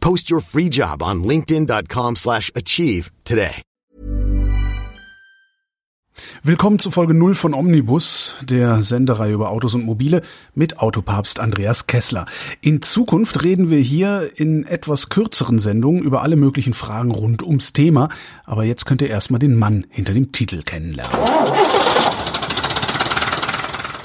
Post your free job on linkedin.com/achieve slash achieve today. Willkommen zu Folge 0 von Omnibus, der Sendereihe über Autos und Mobile mit Autopapst Andreas Kessler. In Zukunft reden wir hier in etwas kürzeren Sendungen über alle möglichen Fragen rund ums Thema, aber jetzt könnt ihr erstmal den Mann hinter dem Titel kennenlernen.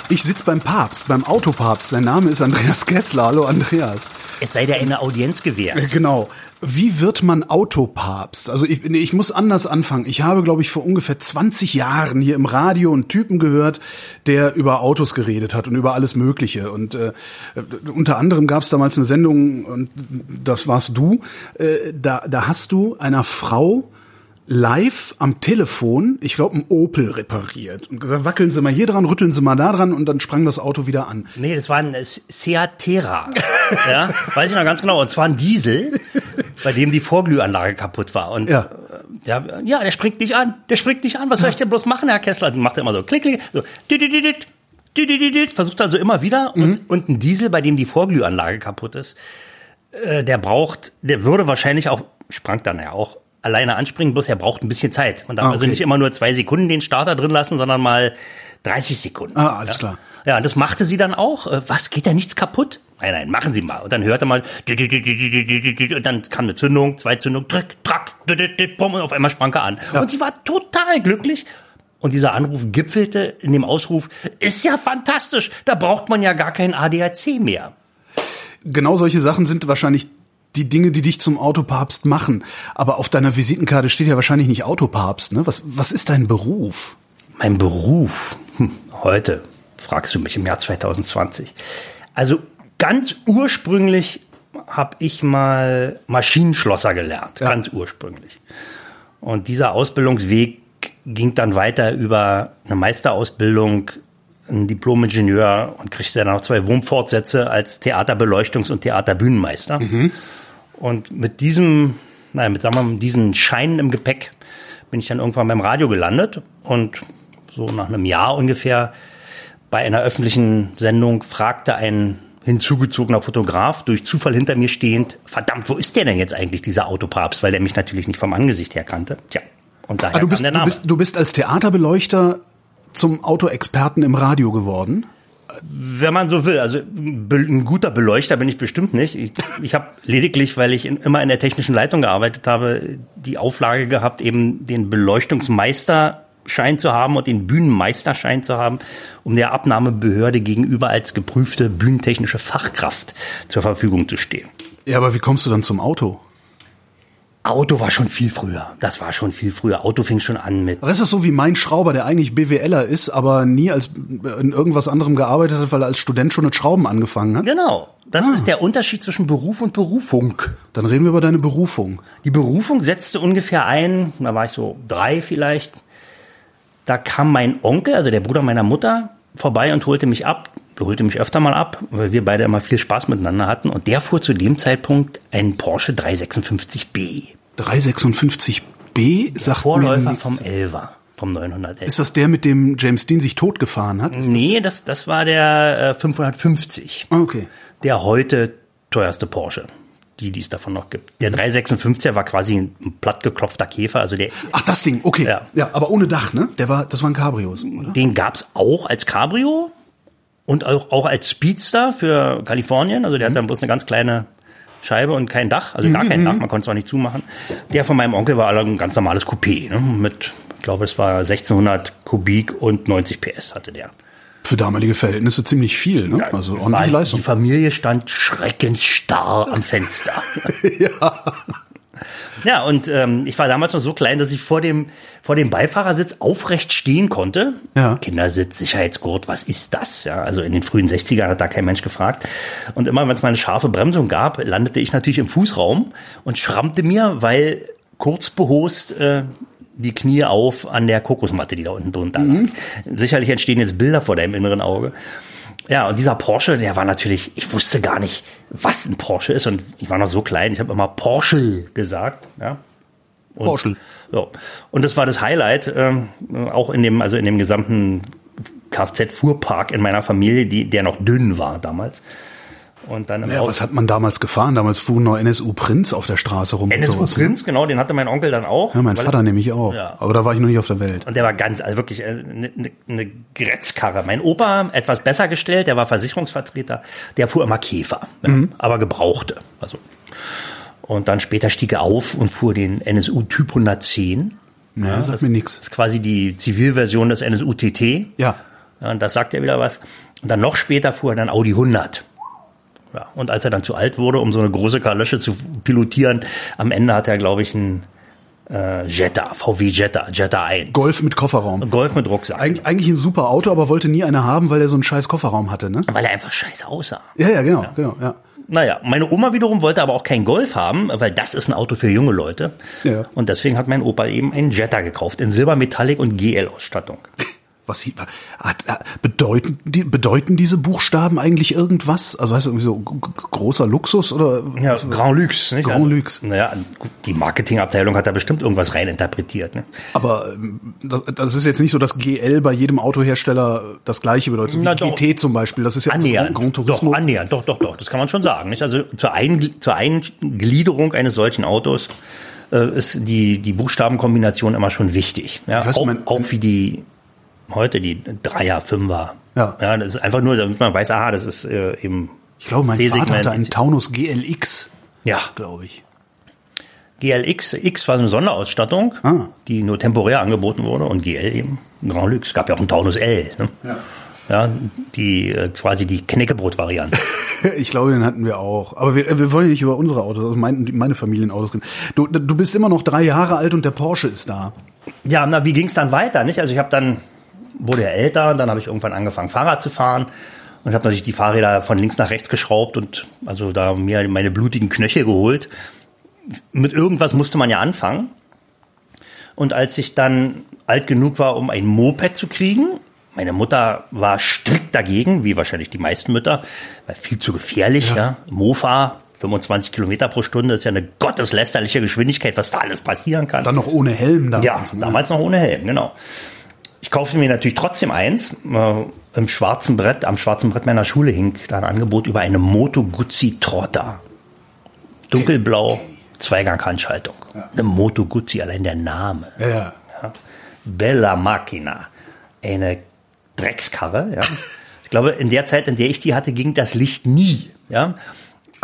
Ich sitze beim Papst, beim Autopapst. Sein Name ist Andreas Kessler. Hallo Andreas. Es sei dir eine Audienz gewährt. Genau. Wie wird man Autopapst? Also ich, nee, ich muss anders anfangen. Ich habe, glaube ich, vor ungefähr 20 Jahren hier im Radio einen Typen gehört, der über Autos geredet hat und über alles Mögliche. Und äh, unter anderem gab es damals eine Sendung, und das warst du. Äh, da, da hast du einer Frau live am Telefon, ich glaube, ein Opel repariert und gesagt, wackeln Sie mal hier dran, rütteln Sie mal da dran und dann sprang das Auto wieder an. Nee, das war ein Seat Terra. ja, weiß ich noch ganz genau. Und zwar ein Diesel, bei dem die Vorglühanlage kaputt war. Und Ja. der, ja, der springt nicht an. Der springt nicht an. Was soll ich denn bloß machen, Herr Kessler? Dann macht er immer so klick, klick, so. Versucht also immer wieder. Und, und ein Diesel, bei dem die Vorglühanlage kaputt ist, äh, der braucht, der würde wahrscheinlich auch, sprang dann ja auch, alleine anspringen, bloß er braucht ein bisschen Zeit. Man darf Ah, also okay. nicht immer nur zwei Sekunden den Starter drin lassen, sondern mal 30 Sekunden. Ah, alles ja. klar. Ja, und das machte sie dann auch. Äh, Was, geht da nichts kaputt? Nein, nein, machen Sie mal. Und dann hörte man, und dann kam eine Zündung, zwei Zündungen, drück, track, bumm, und auf einmal sprang er an. Und sie war total glücklich. Und dieser Anruf gipfelte in dem Ausruf, ist ja fantastisch, da braucht man ja gar kein ADAC mehr. Genau solche Sachen sind wahrscheinlich die Dinge, die dich zum Autopapst machen. Aber auf deiner Visitenkarte steht ja wahrscheinlich nicht Autopapst. Ne? Was, was ist dein Beruf? Mein Beruf, hm, heute, fragst du mich im Jahr 2020. Also ganz ursprünglich habe ich mal Maschinenschlosser gelernt, Ja. ganz ursprünglich. Und dieser Ausbildungsweg ging dann weiter über eine Meisterausbildung, ein Diplom-Ingenieur und kriegte dann auch zwei Wurmfortsätze als Theaterbeleuchtungs- und Theaterbühnenmeister. Und mit diesem, naja, mit, sagen wir mal, mit diesen Scheinen im Gepäck bin ich dann irgendwann beim Radio gelandet und so nach einem Jahr ungefähr bei einer öffentlichen Sendung fragte ein hinzugezogener Fotograf durch Zufall hinter mir stehend, verdammt, wo ist der denn jetzt eigentlich, dieser Autopapst? Weil der mich natürlich nicht vom Angesicht her kannte. Tja, und daher Ah, du, bist, der du, Name. bist, du bist als Theaterbeleuchter zum Autoexperten im Radio geworden. Wenn man so will, also ein guter Beleuchter bin ich bestimmt nicht. Ich, ich habe lediglich, weil ich in, immer in der technischen Leitung gearbeitet habe, die Auflage gehabt, eben den Beleuchtungsmeisterschein zu haben und den Bühnenmeisterschein zu haben, um der Abnahmebehörde gegenüber als geprüfte bühnentechnische Fachkraft zur Verfügung zu stehen. Ja, aber wie kommst du dann zum Auto? Auto war schon viel früher. Das war schon viel früher. Auto fing schon an mit Aber ist das so wie mein Schrauber, der eigentlich BWLer ist, aber nie als in irgendwas anderem gearbeitet hat, weil er als Student schon mit Schrauben angefangen hat? Genau. Das ist der Unterschied zwischen Beruf und Berufung. Dann reden wir über deine Berufung. Die Berufung setzte ungefähr ein, da war ich so drei vielleicht. Da kam mein Onkel, also der Bruder meiner Mutter, vorbei und holte mich ab. Holte mich öfter mal ab, weil wir beide immer viel Spaß miteinander hatten. Und der fuhr zu dem Zeitpunkt einen Porsche 356b. 356b sagt mir Vorläufer nichts. vom Elva, vom 911. Ist das der, mit dem James Dean sich totgefahren hat? Ist nee, das, das war der äh, 550. das- Okay. Der heute teuerste Porsche, die, die es davon noch gibt. Der 356er war quasi ein plattgeklopfter Käfer, also der, Ach, das Ding, okay. Ja. Ja. aber ohne Dach, ne? Der war, das waren Cabrios, oder? Den gab's auch als Cabrio und auch, auch als Speedster für Kalifornien. Also der hat dann bloß eine ganz kleine Scheibe und kein Dach, also gar kein Dach, man konnte es auch nicht zumachen. Der von meinem Onkel war ein ganz normales Coupé, ne? mit, ich glaube, es war 1600 Kubik und 90 PS hatte der. Für damalige Verhältnisse ziemlich viel, ne? Also War- ordentliche Leistung. Die Familie stand schreckensstarr am Fenster. Ja. Ja, und ähm, ich war damals noch so klein, dass ich vor dem, vor dem Beifahrersitz aufrecht stehen konnte. Ja. Kindersitz, Sicherheitsgurt, was ist das? Ja, also in den frühen 60ern hat da kein Mensch gefragt. Und immer, wenn es mal eine scharfe Bremsung gab, landete ich natürlich im Fußraum und schrammte mir, weil kurz behost äh, die Knie auf an der Kokosmatte, die da unten drunter lag. Sicherlich entstehen jetzt Bilder vor deinem inneren Auge. Ja, und dieser Porsche, der war natürlich, ich wusste gar nicht, was ein Porsche ist. Und ich war noch so klein, ich habe immer Porsche gesagt. Ja. Und, Porsche. So. Und das war das Highlight, ähm, auch in dem, also in dem gesamten Kfz-Fuhrpark in meiner Familie, die, der noch dünn war damals. Und dann Ja, Auto- was hat man damals gefahren? Damals fuhren noch NSU Prinz auf der Straße rum. und NSU sowas, ne? Prinz, genau, den hatte mein Onkel dann auch. Ja, mein Vater nämlich auch. Ja. Aber da war ich noch nicht auf der Welt. Und der war ganz, also wirklich eine äh, ne, ne, ne Gretzkarre. Mein Opa, etwas besser gestellt, der war Versicherungsvertreter, der fuhr immer Käfer, ja, aber gebrauchte. Also. Und dann später stieg er auf und fuhr den NSU Typ 110. Ja, sagt mir Das nix. ist quasi die Zivilversion des NSU TT. Ja. Ja, und das sagt ja wieder was. Und dann noch später fuhr er dann Audi 100. Ja, und als er dann zu alt wurde, um so eine große Kalösche zu pilotieren, am Ende hat er, glaube ich, einen äh, Jetta, VW Jetta, Jetta 1. Golf mit Kofferraum. Golf mit Rucksack. Eig eigentlich ein super Auto, aber wollte nie eine haben, weil er so einen scheiß Kofferraum hatte, ne? Weil er einfach scheiße aussah. Ja, ja, genau, genau, ja. Naja, meine Oma wiederum wollte aber auch kein Golf haben, weil das ist ein Auto für junge Leute. Ja. Und deswegen hat mein Opa eben einen Jetta gekauft in Silber, Metallic und GL-Ausstattung. Was hat, äh, bedeuten, die, bedeuten diese Buchstaben eigentlich irgendwas? Also heißt das irgendwie so großer Luxus oder? Ja, Grand Luxe, nicht? Grand Luxe. Naja, gut, die Marketingabteilung hat da bestimmt irgendwas reininterpretiert. Ne? Aber ähm, das, das ist jetzt nicht so, dass GL bei jedem Autohersteller das gleiche bedeutet. So wie Na doch. GT zum Beispiel. Das ist ja also Annähernd. Grand Turismo. Doch, annähernd, doch, doch, doch. Das kann man schon sagen. Nicht? Also zur, Ein zur Eingliederung eines solchen Autos äh, ist die, die Buchstabenkombination immer schon wichtig. Ja? Weiß, auch, mein- auch wie die heute, die Dreier, Fünfer. Ja. ja. Das ist einfach nur, damit man weiß, aha, das ist äh, eben. Ich glaube, mein. Vater hatte einen Taunus GLX, Ja, glaube ich. GLX, X war so eine Sonderausstattung, Ah. die nur temporär angeboten wurde und GL eben ein Grand Luxe. Es gab ja auch einen Taunus L. Ne? Ja. ja, die äh, quasi die Knäckebrot-Variante. Ich glaube, den hatten wir auch. Aber wir, wir wollen nicht über unsere Autos, also mein, meine Familienautos reden. Du, du bist immer noch drei Jahre alt und der Porsche ist da. Ja, na, wie ging es dann weiter? Nicht? Also ich habe dann, wurde ja älter, dann habe ich irgendwann angefangen, Fahrrad zu fahren und habe natürlich die Fahrräder von links nach rechts geschraubt und also da mir meine blutigen Knöchel geholt. Mit irgendwas musste man ja anfangen. Und als ich dann alt genug war, um ein Moped zu kriegen, meine Mutter war strikt dagegen, wie wahrscheinlich die meisten Mütter, weil viel zu gefährlich, ja. Mofa, 25 Kilometer pro Stunde ist ja eine gotteslästerliche Geschwindigkeit, was da alles passieren kann. Dann noch ohne Helm damals. Ja, ne? damals noch ohne Helm, genau. Ich kaufte mir natürlich trotzdem eins. Äh, Im schwarzen Brett, am schwarzen Brett meiner Schule hing da ein Angebot über eine Moto Guzzi Trotta. Dunkelblau, Zweigang-Handschaltung. Eine Moto Guzzi, allein der Name. Ja, ja. Ja. Bella Macchina. Eine Dreckskarre, ja. Ich glaube, in der Zeit, in der ich die hatte, ging das Licht nie, ja.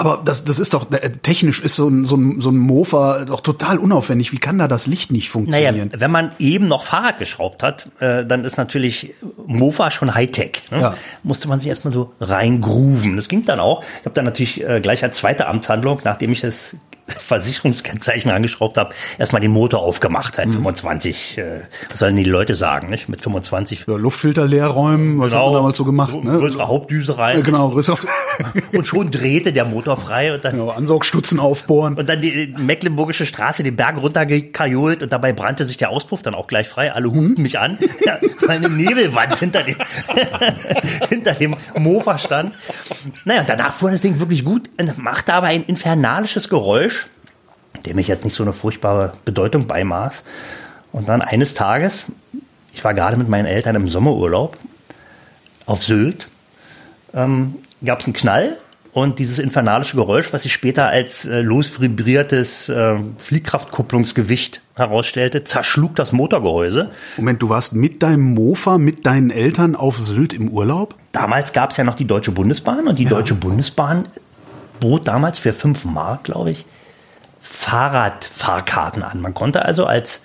Aber das, das ist doch, äh, technisch ist so ein, so, ein, so ein Mofa doch total unaufwendig. Wie kann da das Licht nicht Naja, funktionieren? wenn man eben noch Fahrrad geschraubt hat, äh, dann ist natürlich Mofa schon Hightech. Ne? Ja. Musste man sich erstmal so reingrooven. Das ging dann auch. Ich habe dann natürlich äh, gleich als zweite Amtshandlung, nachdem ich das Versicherungskennzeichen angeschraubt habe, erstmal den Motor aufgemacht. Halt 25, äh, was sollen die Leute sagen, nicht? Mit 25. Ja, Luftfilter leer räumen, was hat man damals so gemacht? Ne? Größere Hauptdüse rein. Ja, genau, größer. Und schon drehte der Motor frei und dann genau, Ansaugstutzen aufbohren. Und dann die Mecklenburgische Straße den Berg runtergekajolt und dabei brannte sich der Auspuff dann auch gleich frei. Alle hupten mich an, ja, weil eine Nebelwand hinter dem, hinter dem Mofa stand. Naja, danach fuhr das Ding wirklich gut und machte aber ein infernalisches Geräusch, dem ich jetzt nicht so eine furchtbare Bedeutung beimaß. Und dann eines Tages, ich war gerade mit meinen Eltern im Sommerurlaub auf Sylt, ähm, gab es einen Knall und dieses infernalische Geräusch, was sich später als äh, losvibriertes äh, Fliehkraftkupplungsgewicht herausstellte, zerschlug das Motorgehäuse. Moment, du warst mit deinem Mofa, mit deinen Eltern auf Sylt im Urlaub? Damals gab es ja noch die Deutsche Bundesbahn und die Deutsche Bundesbahn bot damals für 5 Mark, glaube ich, Fahrradfahrkarten an. Man konnte also als,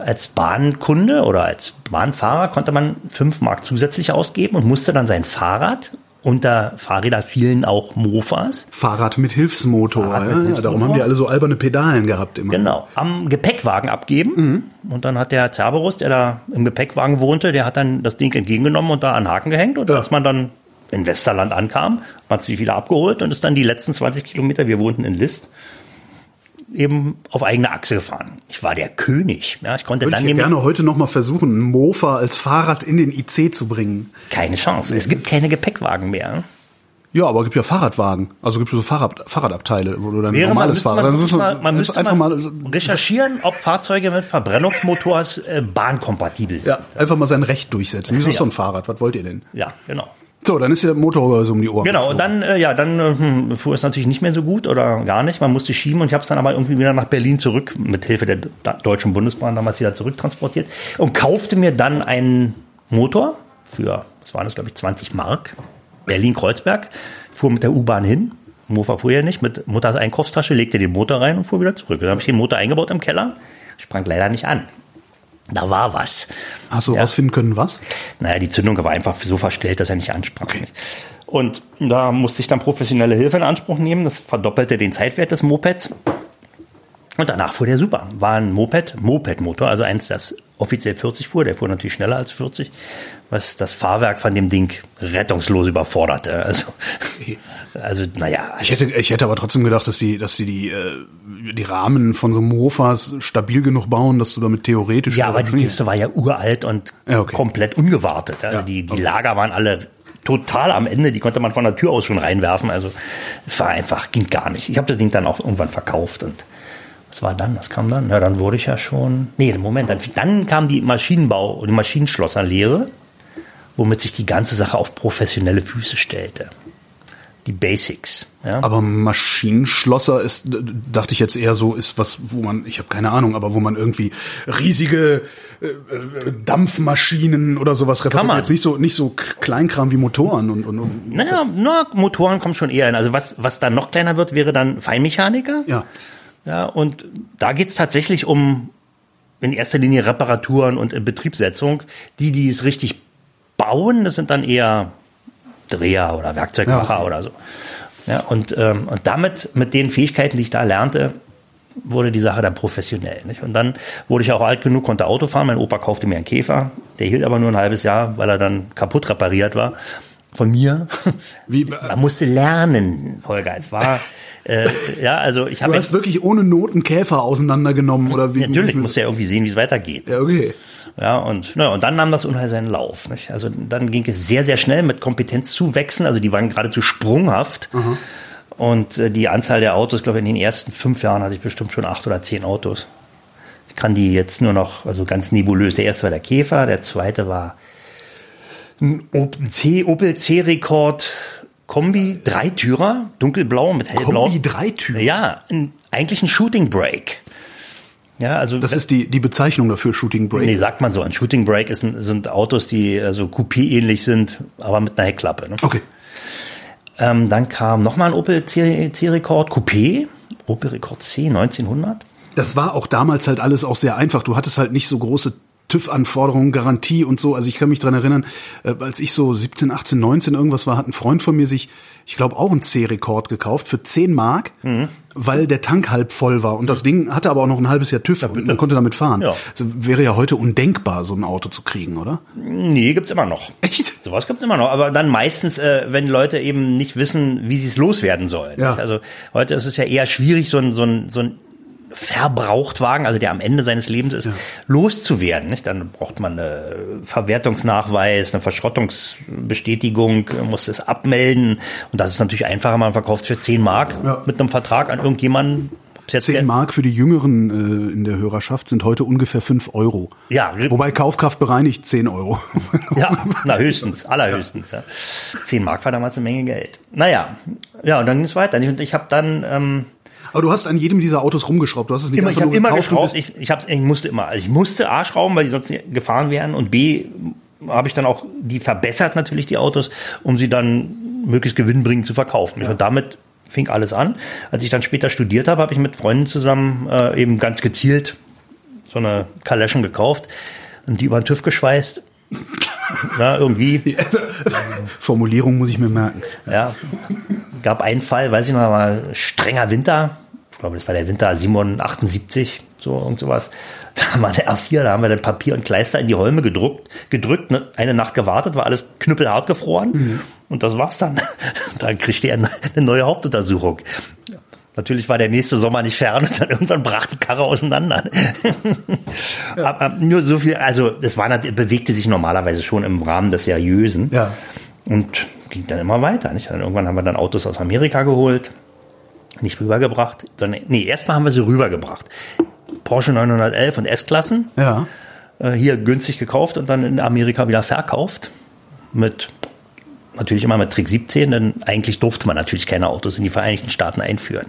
als Bahnkunde oder als Bahnfahrer konnte man 5 Mark zusätzlich ausgeben und musste dann sein Fahrrad unter Fahrräder fielen auch Mofas. Fahrrad mit Hilfsmotor. Fahrrad mit ja, ja, Hilfsmotor. darum haben die alle so alberne Pedalen gehabt immer. Genau, am Gepäckwagen abgeben. Und dann hat der Cerberus, der da im Gepäckwagen wohnte, der hat dann das Ding entgegengenommen und da an Haken gehängt. Und Ja. als man dann in Westerland ankam, hat sich wieder abgeholt und ist dann die letzten 20 Kilometer, wir wohnten in List, eben auf eigene Achse gefahren. Ich war der König. Ja, ich konnte Würde dann ich nämlich gerne heute noch mal versuchen, einen Mofa als Fahrrad in den IC zu bringen. keine Chance. Es gibt keine Gepäckwagen mehr. Ja, aber es gibt ja Fahrradwagen. Also gibt es so Fahrrad, Fahrradabteile, wo du dann Wäre man, normales müsste Fahrrad. man, müsste muss man, man müsste einfach mal, recherchieren, ob Fahrzeuge mit Verbrennungsmotors äh, bahnkompatibel sind. ja, einfach mal sein Recht durchsetzen. Wieso ist Ja. so ein Fahrrad? Was wollt ihr denn? ja genau. So, dann ist der Motor so um die Ohren. Genau, und dann, äh, ja, dann äh, hm, fuhr es natürlich nicht mehr so gut oder gar nicht. Man musste schieben und ich habe es dann aber irgendwie wieder nach Berlin zurück, mit Hilfe der Deutschen Bundesbahn damals wieder zurücktransportiert und kaufte mir dann einen Motor für, was waren das, glaube ich, 20 Mark, Berlin-Kreuzberg, fuhr mit der U-Bahn hin. Mofa fuhr ja nicht, mit Mutters Einkaufstasche, legte den Motor rein und fuhr wieder zurück. Dann habe ich den Motor eingebaut im Keller, sprang leider nicht an. Da war was. Hast du Ja. rausfinden können, was? Naja, die Zündung war einfach so verstellt, dass er nicht ansprang. Und da musste ich dann professionelle Hilfe in Anspruch nehmen. Das verdoppelte den Zeitwert des Mopeds. Und danach fuhr der super. War ein Moped, Moped-Motor, also eins, das offiziell 40 fuhr. Der fuhr natürlich schneller als 40, was das Fahrwerk von dem Ding rettungslos überforderte. Also, also naja. Ich hätte, ich hätte aber trotzdem gedacht, dass die, dass die die, äh, die Rahmen von so Mofas stabil genug bauen, dass du damit theoretisch Ja, aber die. Kiste war ja uralt und Ja, okay. komplett ungewartet. Also Ja, die, die okay. Lager waren alle total am Ende. Die konnte man von der Tür aus schon reinwerfen. Also es war einfach, ging gar nicht. Ich habe das Ding dann auch irgendwann verkauft und was war dann? Was kam dann? Ja, dann wurde ich ja schon. Nee, Moment, dann, dann kam die Maschinenbau, die Maschinenschlosserlehre, womit sich die ganze Sache auf professionelle Füße stellte. Die Basics. Ja? Aber Maschinenschlosser ist, dachte ich jetzt eher so, ist was, wo man, ich habe keine Ahnung, aber wo man irgendwie riesige äh, äh, Dampfmaschinen oder sowas repariert. man. Jetzt nicht so, nicht so Kleinkram wie Motoren und, und, und Naja, na, Motoren kommen schon eher hin. Also was, was dann noch kleiner wird, wäre dann Feinmechaniker. ja. Ja, und da geht's tatsächlich um in erster Linie Reparaturen und Betriebssetzung. Die, die es richtig bauen, das sind dann eher Dreher oder Werkzeugmacher Ja. oder so. Ja, und, ähm, und damit, mit den Fähigkeiten, die ich da lernte, wurde die Sache dann professionell. Nicht? Und dann wurde ich auch alt genug, konnte Auto fahren. Mein Opa kaufte mir einen Käfer. Der hielt aber nur ein halbes Jahr, weil er dann kaputt repariert war. Von mir. Wie, Man musste lernen, Holger. Es war, äh, ja, also ich du habe hast wirklich ohne Not einen Käfer auseinandergenommen oder wie? Natürlich muss ja irgendwie sehen, wie es weitergeht. Ja, okay. Ja, und, na, und dann nahm das Unheil seinen Lauf. Nicht? Also dann ging es sehr, sehr schnell mit Kompetenzzuwächsen. Also die waren geradezu sprunghaft. Und äh, die Anzahl der Autos, glaube ich, in den ersten fünf Jahren hatte ich bestimmt schon acht oder zehn Autos. Ich kann die jetzt nur noch, also ganz nebulös. Der erste war der Käfer, der zweite war ein Opel C, Opel C-Rekord Kombi, Dreitürer, dunkelblau mit hellblau. Kombi Dreitürer? Ja, ein, eigentlich ein Shooting Break. Ja, also Das ist die, die Bezeichnung dafür, Shooting Break. Nee, sagt man so. Ein Shooting Brake ist sind Autos, die also Coupé-ähnlich sind, aber mit einer Heckklappe. Ne? Okay. Ähm, dann kam nochmal ein Opel C- C-Rekord Coupé, Opel Rekord C 1900. Das war auch damals halt alles auch sehr einfach. Du hattest halt nicht so große TÜV-Anforderungen, Garantie und so. Also ich kann mich dran erinnern, äh, als ich so 17, 18, 19 irgendwas war, hat ein Freund von mir sich, ich glaube, auch einen C-Rekord gekauft für 10 Mark, Mhm. weil der Tank halb voll war. Und das Ding hatte aber auch noch ein halbes Jahr TÜV und man konnte damit fahren. Ja. Also wäre ja heute undenkbar, so ein Auto zu kriegen, oder? Nee, gibt's immer noch. Echt? Sowas gibt's immer noch, aber dann meistens, äh, wenn Leute eben nicht wissen, wie sie es loswerden sollen. Ja. Also heute ist es ja eher schwierig, so ein, so ein, so ein Verbrauchtwagen, also der am Ende seines Lebens ist, loszuwerden. Nicht? Dann braucht man einen Verwertungsnachweis, eine Verschrottungsbestätigung, muss es abmelden. Und das ist natürlich einfacher, man verkauft für 10 Mark Ja. mit einem Vertrag an irgendjemanden. Ob's jetzt 10 Mark für die Jüngeren äh, in der Hörerschaft sind heute ungefähr 5 Euro. Ja, Wobei Kaufkraft bereinigt 10 Euro. Ja, na höchstens, allerhöchstens. Ja. 10 Mark war damals eine Menge Geld. Naja, ja, und dann ging es weiter. Und ich habe dann ähm, Aber du hast an jedem dieser Autos rumgeschraubt. Du hast es nicht immer, ich einfach habe nur immer gekauft geschraubt. Ich, ich, hab, ich musste immer, also ich musste A schrauben, weil die sonst gefahren wären. Und B habe ich dann auch die verbessert natürlich die Autos, um sie dann möglichst gewinnbringend zu verkaufen. Und damit fing alles an. Als ich dann später studiert habe, habe ich mit Freunden zusammen äh, eben ganz gezielt so eine Kaleschen gekauft und die über den TÜV geschweißt. Na, irgendwie. Formulierung muss ich mir merken. Ja, gab einen Fall, weiß ich noch mal, strenger Winter. Ich glaube, das war der Winter 78, so irgend sowas. Da war der A4, da haben wir dann Papier und Kleister in die Holme gedruckt, gedrückt, ne, eine Nacht gewartet, war alles knüppelhart gefroren. Mhm. Und das war's dann. Dann kriegte er eine neue Hauptuntersuchung. Natürlich war der nächste Sommer nicht fern und dann irgendwann brach die Karre auseinander. ja. Aber nur so viel, also das war, bewegte sich normalerweise schon im Rahmen des Seriösen. Ja. Und ging dann immer weiter. Nicht? Dann irgendwann haben wir dann Autos aus Amerika geholt, nicht rübergebracht, sondern nee, erstmal haben wir sie rübergebracht. Porsche 911 und S-Klassen. Ja. Äh, hier günstig gekauft und dann in Amerika wieder verkauft. Mit natürlich immer mit Trick 17, denn eigentlich durfte man natürlich keine Autos in die Vereinigten Staaten einführen.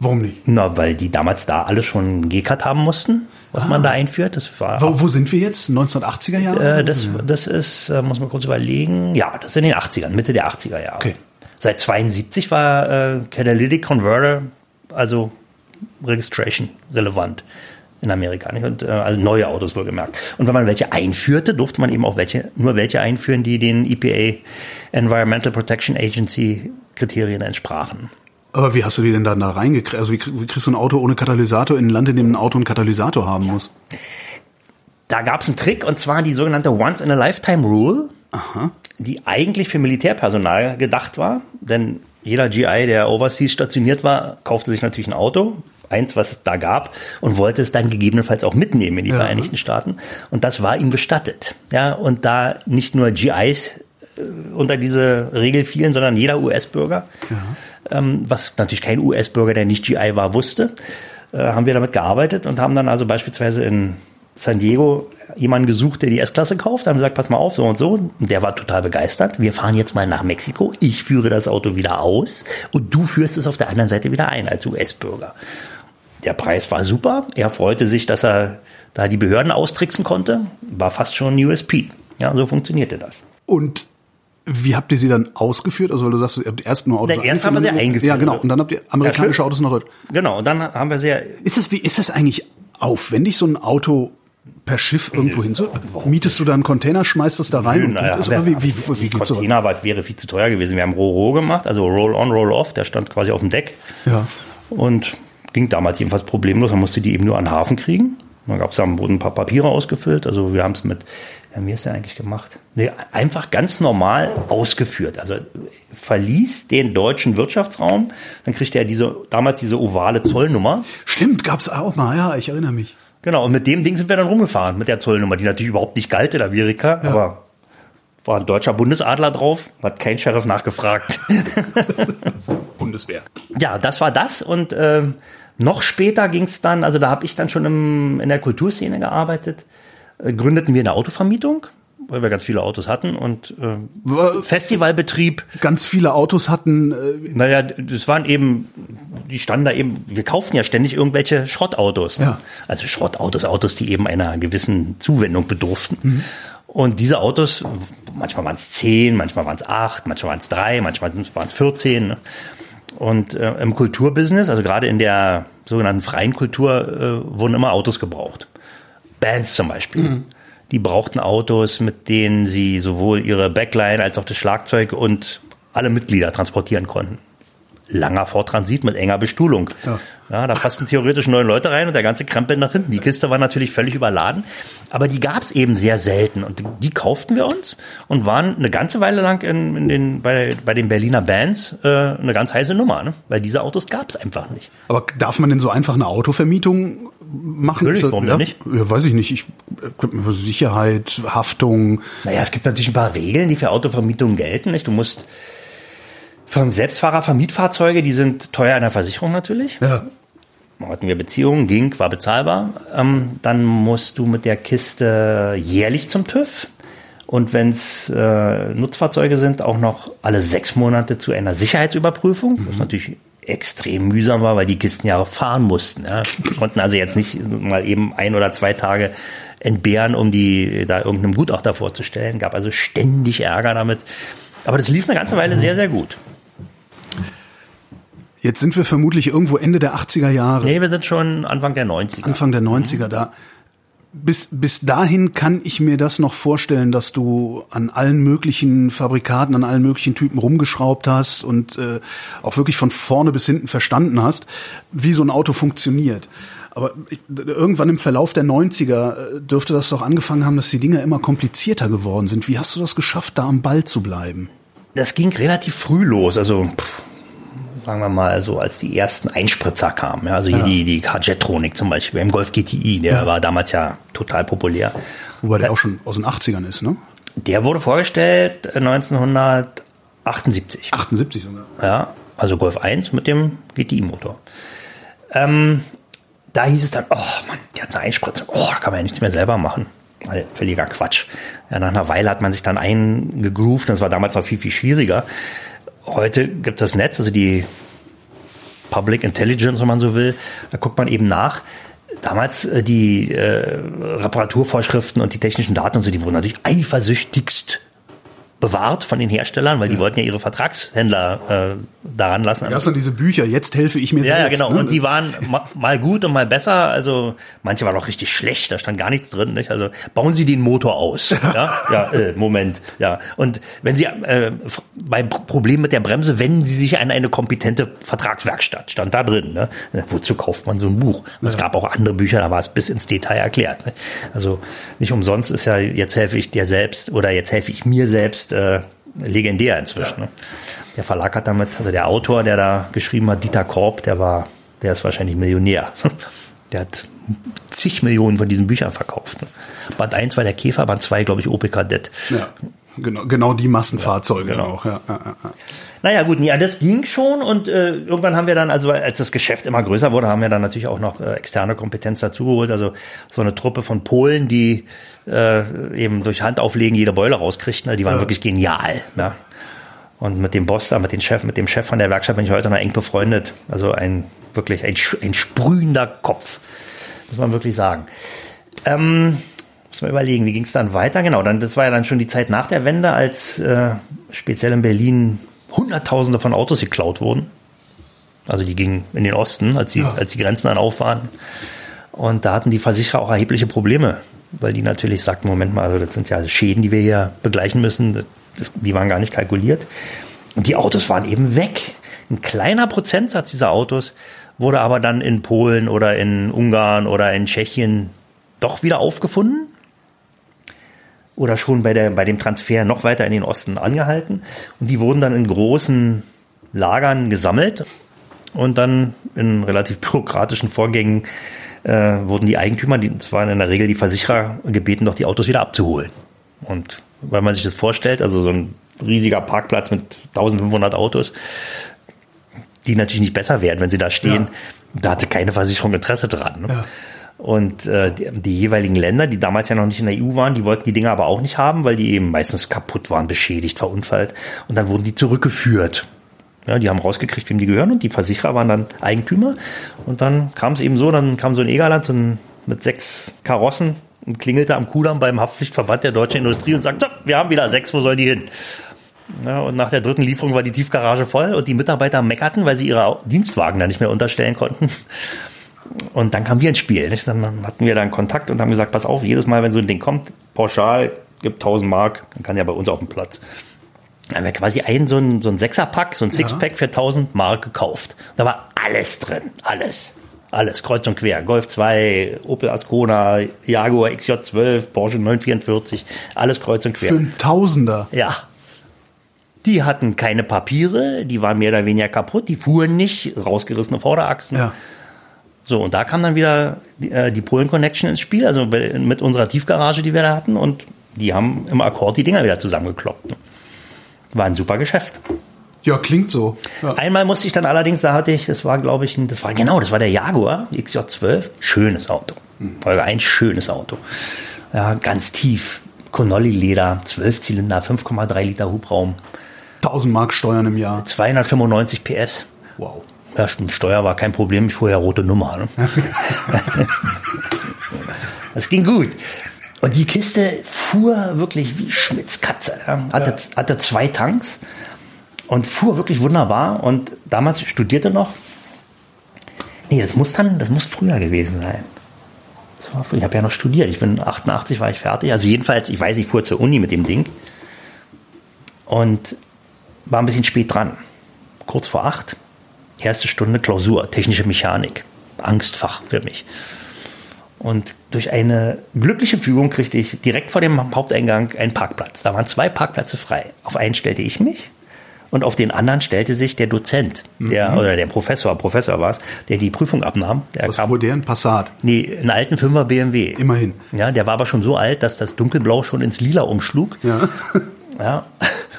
Warum nicht? Na, weil die damals da alle schon G-Card haben mussten, was ah. man da einführt. Das war wo, wo sind wir jetzt? 1980er Jahre? Äh, das, das ist, äh, muss man kurz überlegen, ja, das ist in den 80ern, Mitte der 80er Jahre. Okay. Seit 72 war äh, Catalytic Converter, also Registration relevant in Amerika. Nicht? Und, äh, also neue Autos wohlgemerkt. Und wenn man welche einführte, durfte man eben auch welche, nur welche einführen, die den EPA Environmental Protection Agency Kriterien entsprachen. Aber wie hast du die denn dann da reingekriegt? Also wie, wie, kriegst du ein Auto ohne Katalysator in ein Land, in dem ein Auto einen Katalysator haben muss? Da gab es einen Trick und zwar die sogenannte Once in a Lifetime Rule, Aha. Die eigentlich für Militärpersonal gedacht war. Denn jeder GI, der overseas stationiert war, kaufte sich natürlich ein Auto, eins, was es da gab, und wollte es dann gegebenenfalls auch mitnehmen in die ja. Vereinigten Staaten. Und das war ihm gestattet. Ja, und da nicht nur GIs äh, unter diese Regel fielen, sondern jeder US-Bürger, ja. ähm, was natürlich kein US-Bürger, der nicht GI war, wusste, äh, haben wir damit gearbeitet und haben dann also beispielsweise in San Diego jemanden gesucht, der die S-Klasse kauft, haben gesagt, pass mal auf, so und so. Und der war total begeistert. Wir fahren jetzt mal nach Mexiko. Ich führe das Auto wieder aus und du führst es auf der anderen Seite wieder ein als US-Bürger. Der Preis war super. Er freute sich, dass er da die Behörden austricksen konnte. War fast schon ein USP. Ja, so funktionierte das. Und wie habt ihr sie dann ausgeführt? Also, weil du sagst, ihr habt erst nur Autos. Na, erst haben wir sie eingeführt. Ja, genau. Und dann habt ihr amerikanische ja, Autos nach Deutschland. Genau. Und dann haben wir sie. Ist das, wie, ist das eigentlich aufwendig, so ein Auto per Schiff irgendwo hin? Mietest du da einen Container, schmeißt das da rein? Naja, und wie, wie, wie, wie Container war, wäre viel zu teuer gewesen. Wir haben Roh-Roh gemacht, also Roll-on, Roll-off. Der stand quasi auf dem Deck. Ja. Und ging damals jedenfalls problemlos. Man musste die eben nur an den Hafen kriegen. Dann gab es am Boden ein paar Papiere ausgefüllt. Also wir haben es mit, ja, wie ist der eigentlich gemacht? Nee, einfach ganz normal ausgeführt. Also verließ den deutschen Wirtschaftsraum, dann kriegte er diese, damals diese ovale Zollnummer. Stimmt, gab's auch mal, ja, ich erinnere mich. Genau, und mit dem Ding sind wir dann rumgefahren, mit der Zollnummer, die natürlich überhaupt nicht galt in Amerika, ja. aber war ein deutscher Bundesadler drauf, hat kein Sheriff nachgefragt. Bundeswehr. Ja, das war das und äh, noch später ging es dann, also da habe ich dann schon im, in der Kulturszene gearbeitet, äh, gründeten wir eine Autovermietung weil wir ganz viele Autos hatten und äh, Festivalbetrieb. Ganz viele Autos hatten. Äh, naja, das waren eben, die standen da eben, wir kauften ja ständig irgendwelche Schrottautos. Ja. Also Schrottautos, Autos, die eben einer gewissen Zuwendung bedurften. Mhm. Und diese Autos, manchmal waren es zehn, manchmal waren es acht, manchmal waren es drei, manchmal waren es 14. Ne? Und äh, im Kulturbusiness, also gerade in der sogenannten freien Kultur, äh, wurden immer Autos gebraucht. Bands zum Beispiel. Mhm. Die brauchten Autos, mit denen sie sowohl ihre Backline als auch das Schlagzeug und alle Mitglieder transportieren konnten. Langer Vortransit mit enger Bestuhlung. Ja. Ja, da passten theoretisch neun Leute rein und der ganze Krempel nach hinten. Die Kiste war natürlich völlig überladen, aber die gab es eben sehr selten und die kauften wir uns und waren eine ganze Weile lang in, in den, bei, bei den Berliner Bands äh, eine ganz heiße Nummer, ne? weil diese Autos gab es einfach nicht. Aber darf man denn so einfach eine Autovermietung machen? Natürlich, warum ja? nicht? Ja, weiß ich nicht. Ich für Sicherheit, Haftung. Naja, es gibt natürlich ein paar Regeln, die für Autovermietungen gelten. Nicht? Du musst vom Selbstfahrer-Vermietfahrzeuge, die sind teuer in der Versicherung natürlich. Ja hatten wir Beziehungen, ging, war bezahlbar. Ähm, dann musst du mit der Kiste jährlich zum TÜV. Und wenn es äh, Nutzfahrzeuge sind, auch noch alle sechs Monate zu einer Sicherheitsüberprüfung. Mhm. Was natürlich extrem mühsam war, weil die Kisten ja fahren mussten. Ja. Konnten also jetzt nicht mal eben ein oder zwei Tage entbehren, um die da irgendeinem Gutachter vorzustellen. Gab also ständig Ärger damit. Aber das lief eine ganze Weile sehr, sehr gut. Jetzt sind wir vermutlich irgendwo Ende der 80er Jahre. Nee, wir sind schon Anfang der 90er. Anfang der 90er da. Bis, bis dahin kann ich mir das noch vorstellen, dass du an allen möglichen Fabrikaten, an allen möglichen Typen rumgeschraubt hast und äh, auch wirklich von vorne bis hinten verstanden hast, wie so ein Auto funktioniert. Aber ich, irgendwann im Verlauf der 90er äh, dürfte das doch angefangen haben, dass die Dinger immer komplizierter geworden sind. Wie hast du das geschafft, da am Ball zu bleiben? Das ging relativ früh los. Also pff, sagen wir mal, so als die ersten Einspritzer kamen. Ja, also hier Ja. die, die Jetronic zum Beispiel, im Golf GTI, der Ja. war damals ja total populär. Wobei der auch schon aus den 80ern ist, ne? Der wurde vorgestellt äh, 1978. 78 sogar. Ja, also Golf 1 mit dem GTI-Motor. Ähm, da hieß es dann, oh Mann, der hat eine Einspritzung, oh, da kann man ja nichts mehr selber machen. Weil völliger Quatsch. Ja, nach einer Weile hat man sich dann eingegroovt, das war damals noch viel, viel schwieriger. Heute gibt es das Netz, also die Public Intelligence, wenn man so will, da guckt man eben nach. Damals äh, die äh, Reparaturvorschriften und die technischen Daten und so, die wurden natürlich eifersüchtigst bewahrt von den Herstellern, weil die wollten ja ihre Vertragshändler äh, daran lassen. Da gab es dann diese Bücher, jetzt helfe ich mir Ja, ja, selbst. genau. ne? Und die waren ma- mal gut und mal besser. Also manche waren auch richtig schlecht. Da stand gar nichts drin. Nicht? Also bauen Sie den Motor aus. Ja, ja äh, Moment. Ja. Und wenn Sie äh, bei Problemen mit der Bremse wenden Sie sich an eine kompetente Vertragswerkstatt. Stand da drin. Ne? Wozu kauft man so ein Buch? Und es gab auch andere Bücher, da war es bis ins Detail erklärt. Ne? Also nicht umsonst ist ja jetzt helfe ich dir selbst oder jetzt helfe ich mir selbst äh, legendär inzwischen. Ne? Der Verlag hat damit, also der Autor, der da geschrieben hat, Dieter Korb, der war, der ist wahrscheinlich Millionär. Der hat zig Millionen von diesen Büchern verkauft. Ne? Band 1 war der Käfer, Band 2, glaube ich, Opel Kadett. Ja, genau, genau die Massenfahrzeuge genau. auch. Ja, ja, ja, ja. Naja, gut, ja, das ging schon und äh, irgendwann haben wir dann, also als das Geschäft immer größer wurde, haben wir dann natürlich auch noch äh, externe Kompetenz dazugeholt. Also so eine Truppe von Polen, die äh, eben durch Handauflegen jede Beule rauskriegten, ne, die waren wirklich genial. Ja. Und mit dem Boss da, mit dem Chef, mit dem Chef von der Werkstatt bin ich heute noch eng befreundet. Also ein wirklich ein, ein sprühender Kopf, muss man wirklich sagen. Ähm, muss man überlegen, wie ging es dann weiter? Genau, dann das war ja dann schon die Zeit nach der Wende, als äh, speziell in Berlin Hunderttausende von Autos geklaut wurden. Also die gingen in den Osten, als die, Ja. als die Grenzen dann auf waren. Und da hatten die Versicherer auch erhebliche Probleme, weil die natürlich sagten, Moment mal, also das sind ja Schäden, die wir hier begleichen müssen, das, die waren gar nicht kalkuliert. Und die Autos waren eben weg. Ein kleiner Prozentsatz dieser Autos wurde aber dann in Polen oder in Ungarn oder in Tschechien doch wieder aufgefunden oder schon bei, der, bei dem Transfer noch weiter in den Osten angehalten. Und die wurden dann in großen Lagern gesammelt und dann in relativ bürokratischen Vorgängen äh, wurden die Eigentümer, die, das waren in der Regel die Versicherer, gebeten, doch die Autos wieder abzuholen. Und weil man sich das vorstellt, also so ein riesiger Parkplatz mit 1500 Autos, die natürlich nicht besser werden, wenn sie da stehen, da hatte keine Versicherung Interesse dran. Ne? Ja. Und äh, die, die jeweiligen Länder, die damals ja noch nicht in der EU waren, die wollten die Dinge aber auch nicht haben, weil die eben meistens kaputt waren, beschädigt, verunfallt. Und dann wurden die zurückgeführt. Ja, die haben rausgekriegt, wem die gehören und die Versicherer waren dann Eigentümer. Und dann kam es eben so, dann kam so ein Egerland so ein, mit sechs Karossen und klingelte am Kudamm beim Haftpflichtverband der deutschen Industrie und sagte, wir haben wieder sechs, wo sollen die hin? Ja, und nach der dritten Lieferung war die Tiefgarage voll und die Mitarbeiter meckerten, weil sie ihre Dienstwagen da nicht mehr unterstellen konnten. Und dann kamen wir ins Spiel. Nicht? Dann hatten wir dann Kontakt und haben gesagt, pass auf, jedes Mal, wenn so ein Ding kommt, pauschal, gibt 1000 Mark, dann kann ja bei uns auf dem Platz. Haben wir quasi einen, so ein, so ein Sechserpack, so ein Sixpack für 1000 Mark gekauft. Da war alles drin, alles. Alles, kreuz und quer. Golf 2, Opel Ascona, Jaguar XJ12, Porsche 944, alles kreuz und quer. Für einen Tausender. Ja. Die hatten keine Papiere, die waren mehr oder weniger kaputt, die fuhren nicht, rausgerissene Vorderachsen. Ja. So, und da kam dann wieder die, äh, die Polen Connection ins Spiel, also bei, mit unserer Tiefgarage, die wir da hatten, und die haben im Akkord die Dinger wieder zusammengekloppt. War ein super Geschäft. Ja, klingt so. Ja. Einmal musste ich dann allerdings, da hatte ich, das war glaube ich, ein, das war genau, das war der Jaguar XJ12, schönes Auto. Folge ein schönes Auto. Ja, ganz tief. Connolly-Leder, 12 Zylinder, 5,3 Liter Hubraum, 1000 Mark Steuern im Jahr. 295 PS. Wow. Ja, stimmt, Steuer war kein Problem, ich fuhr ja rote Nummer. Ne? das ging gut. Und die Kiste fuhr wirklich wie Schmitzkatze. Ja. Hatte, hatte zwei Tanks. und fuhr wirklich wunderbar. Und damals studierte noch. Nee, das muss dann, das muss früher gewesen sein. Ich habe ja noch studiert. Ich bin 88, war ich fertig. Also jedenfalls, ich weiß, ich fuhr zur Uni mit dem Ding. Und war ein bisschen spät dran. Kurz vor acht. Erste Stunde Klausur, technische Mechanik. Angstfach für mich. Und durch eine glückliche Fügung kriegte ich direkt vor dem Haupteingang einen Parkplatz. Da waren zwei Parkplätze frei. Auf einen stellte ich mich und auf den anderen stellte sich der Dozent, der, mhm. oder der Professor, Professor war es, der die Prüfung abnahm. Der Was kam? Ein Passat? Nee, einen alten Fünfer BMW. Immerhin. Ja, der war aber schon so alt, dass das Dunkelblau schon ins Lila umschlug. Ja. Ja.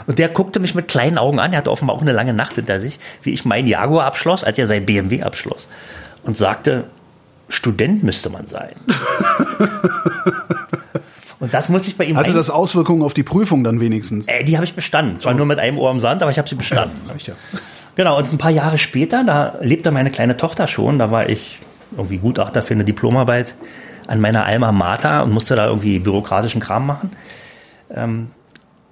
Und der guckte mich mit kleinen Augen an. Er hatte offenbar auch eine lange Nacht hinter sich, wie ich mein Jaguar abschloss, als er sein BMW abschloss. Und sagte, Student müsste man sein. Und das muss ich bei ihm. Hatte das Auswirkungen auf die Prüfung dann wenigstens? Äh, die habe ich bestanden. Zwar oh. nur mit einem Ohr im Sand, aber ich habe sie bestanden. Ja, ich ja. Genau, und ein paar Jahre später, da lebte meine kleine Tochter schon, da war ich irgendwie Gutachter für eine Diplomarbeit an meiner Alma Mater und musste da irgendwie bürokratischen Kram machen. Ähm,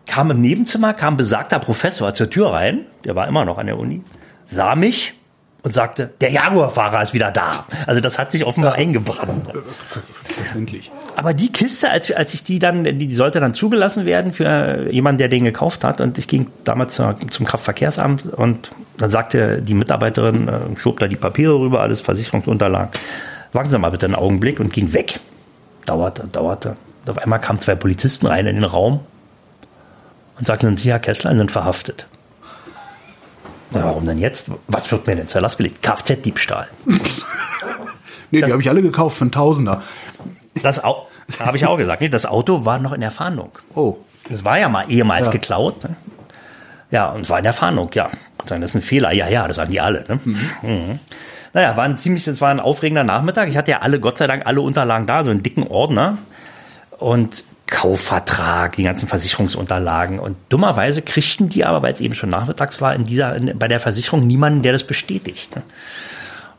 kam im Nebenzimmer, kam besagter Professor zur Tür rein, der war immer noch an der Uni, sah mich und sagte, der Jaguar-Fahrer ist wieder da. Also das hat sich offenbar ja. eingebrannt. Verständlich. Aber die Kiste, als, als ich die dann, die, sollte dann zugelassen werden für jemanden, der den gekauft hat. Und ich ging damals zum Kraftverkehrsamt und dann sagte die Mitarbeiterin, äh, schob da die Papiere rüber, alles Versicherungsunterlagen. Warten Sie mal bitte einen Augenblick und ging weg. Dauerte, dauerte. Und auf einmal kamen zwei Polizisten rein in den Raum und sagten, Sie, Herr Kessler, sind verhaftet. Na, warum denn jetzt? Was wird mir denn zur Last gelegt? Kfz-Diebstahl. nee, das, die habe ich alle gekauft für einen Tausender. Das habe ich auch gesagt. Nee, das Auto war noch in der Fahndung. Oh. Es war ja mal ehemals ja. geklaut. Ne? Ja, und war in der Fahndung, ja. Dann ist ein Fehler. Ja, ja, das sagen die alle. Ne? Mhm. Mhm. Naja, war ein ziemlich, das war ein aufregender Nachmittag. Ich hatte ja alle, Gott sei Dank, alle Unterlagen da, so einen dicken Ordner. Und Kaufvertrag, die ganzen Versicherungsunterlagen. Und dummerweise kriegten die aber, weil es eben schon nachmittags war, in dieser, in, bei der Versicherung niemanden, der das bestätigt. Ne?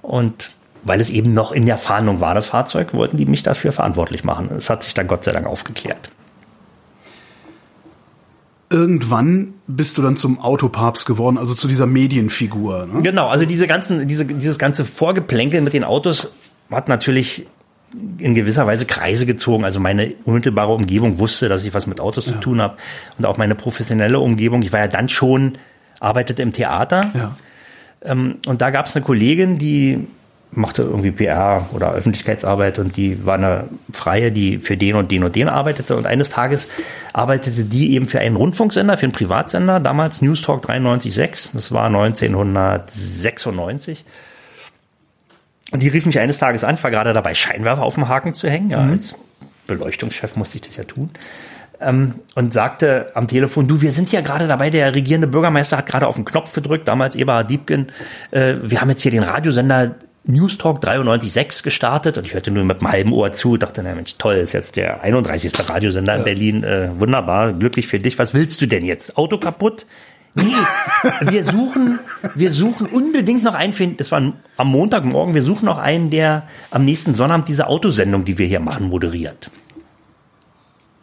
Und weil es eben noch in der Fahndung war, das Fahrzeug, wollten die mich dafür verantwortlich machen. Es hat sich dann Gott sei Dank aufgeklärt. Irgendwann bist du dann zum Autopapst geworden, also zu dieser Medienfigur. Ne? Genau, also diese ganzen, diese, dieses ganze Vorgeplänkel mit den Autos hat natürlich in gewisser Weise Kreise gezogen. Also meine unmittelbare Umgebung wusste, dass ich was mit Autos ja. zu tun habe. Und auch meine professionelle Umgebung. Ich war ja dann schon, arbeitete im Theater. Ja. Ähm, und da gab es eine Kollegin, die machte irgendwie PR oder Öffentlichkeitsarbeit und die war eine Freie, die für den und den und den arbeitete. Und eines Tages arbeitete die eben für einen Rundfunksender, für einen Privatsender, damals News Talk 93.6. Das war 1996. Und die rief mich eines Tages an, ich war gerade dabei, Scheinwerfer auf dem Haken zu hängen. Ja, mhm. Als Beleuchtungschef musste ich das ja tun. Ähm, und sagte am Telefon, du, wir sind ja gerade dabei, der regierende Bürgermeister hat gerade auf den Knopf gedrückt, damals Eberhard Diebken. Äh, wir haben jetzt hier den Radiosender News Talk 93.6 gestartet und ich hörte nur mit einem halben Ohr zu, dachte, na Mensch, toll, ist jetzt der 31. Radiosender ja. in Berlin, äh, wunderbar, glücklich für dich. Was willst du denn jetzt? Auto kaputt? Nee, wir suchen, wir suchen unbedingt noch einen, für, das war am Montagmorgen, wir suchen noch einen, der am nächsten Sonnabend diese Autosendung, die wir hier machen, moderiert.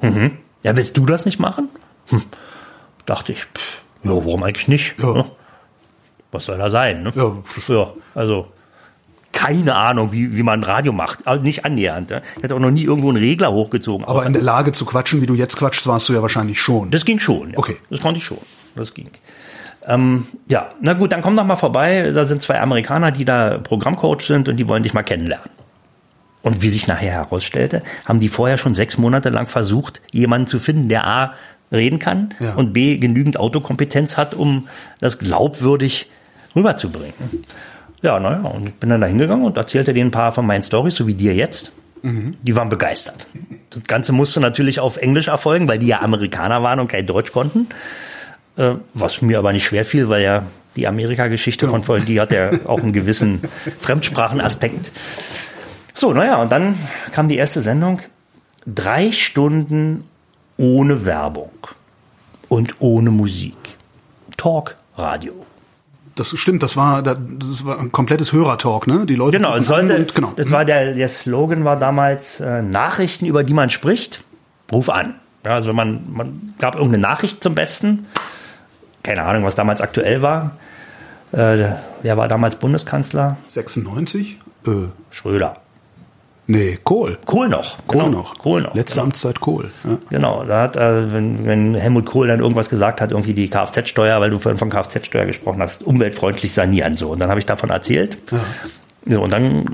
Mhm. Ja, willst du das nicht machen? Hm. Dachte ich, pff, ja, warum eigentlich nicht? Ja. Was soll da sein? Ne? Ja. ja, also keine Ahnung, wie, wie man Radio macht. Also nicht annähernd. Ne? Ich hatte auch noch nie irgendwo einen Regler hochgezogen. Aber in der Lage zu quatschen, wie du jetzt quatschst, warst du ja wahrscheinlich schon. Das ging schon. Ja. Okay. Das konnte ich schon das ging. Ähm, ja, na gut, dann komm doch mal vorbei. Da sind zwei Amerikaner, die da Programmcoach sind und die wollen dich mal kennenlernen. Und wie sich nachher herausstellte, haben die vorher schon sechs Monate lang versucht, jemanden zu finden, der A reden kann ja. und B genügend Autokompetenz hat, um das glaubwürdig rüberzubringen. Ja, naja, und ich bin dann da hingegangen und erzählte denen ein paar von meinen Stories, so wie dir jetzt. Mhm. Die waren begeistert. Das Ganze musste natürlich auf Englisch erfolgen, weil die ja Amerikaner waren und kein Deutsch konnten. Äh, was mir aber nicht schwer fiel, weil ja die Amerika-Geschichte genau. von vorhin, die hat ja auch einen gewissen Fremdsprachenaspekt. So, naja, und dann kam die erste Sendung. Drei Stunden ohne Werbung und ohne Musik. Talk Radio. Das stimmt, das war, das war ein komplettes Hörertalk, ne? Die Leute. Genau, es sollte, und, genau. das war der, der Slogan war damals äh, Nachrichten, über die man spricht, ruf an. Ja, also man, man gab irgendeine Nachricht zum Besten keine Ahnung, was damals aktuell war. Äh, wer war damals Bundeskanzler? 96? Äh. Schröder. Nee, Kohl. Kohl noch. Kohl genau. noch. Kohl noch. Letzte genau. Amtszeit Kohl. Ja. Genau, da hat, äh, wenn, wenn Helmut Kohl dann irgendwas gesagt hat, irgendwie die Kfz-Steuer, weil du vorhin von Kfz-Steuer gesprochen hast, umweltfreundlich sanieren so. Und dann habe ich davon erzählt. Ja. ja. Und dann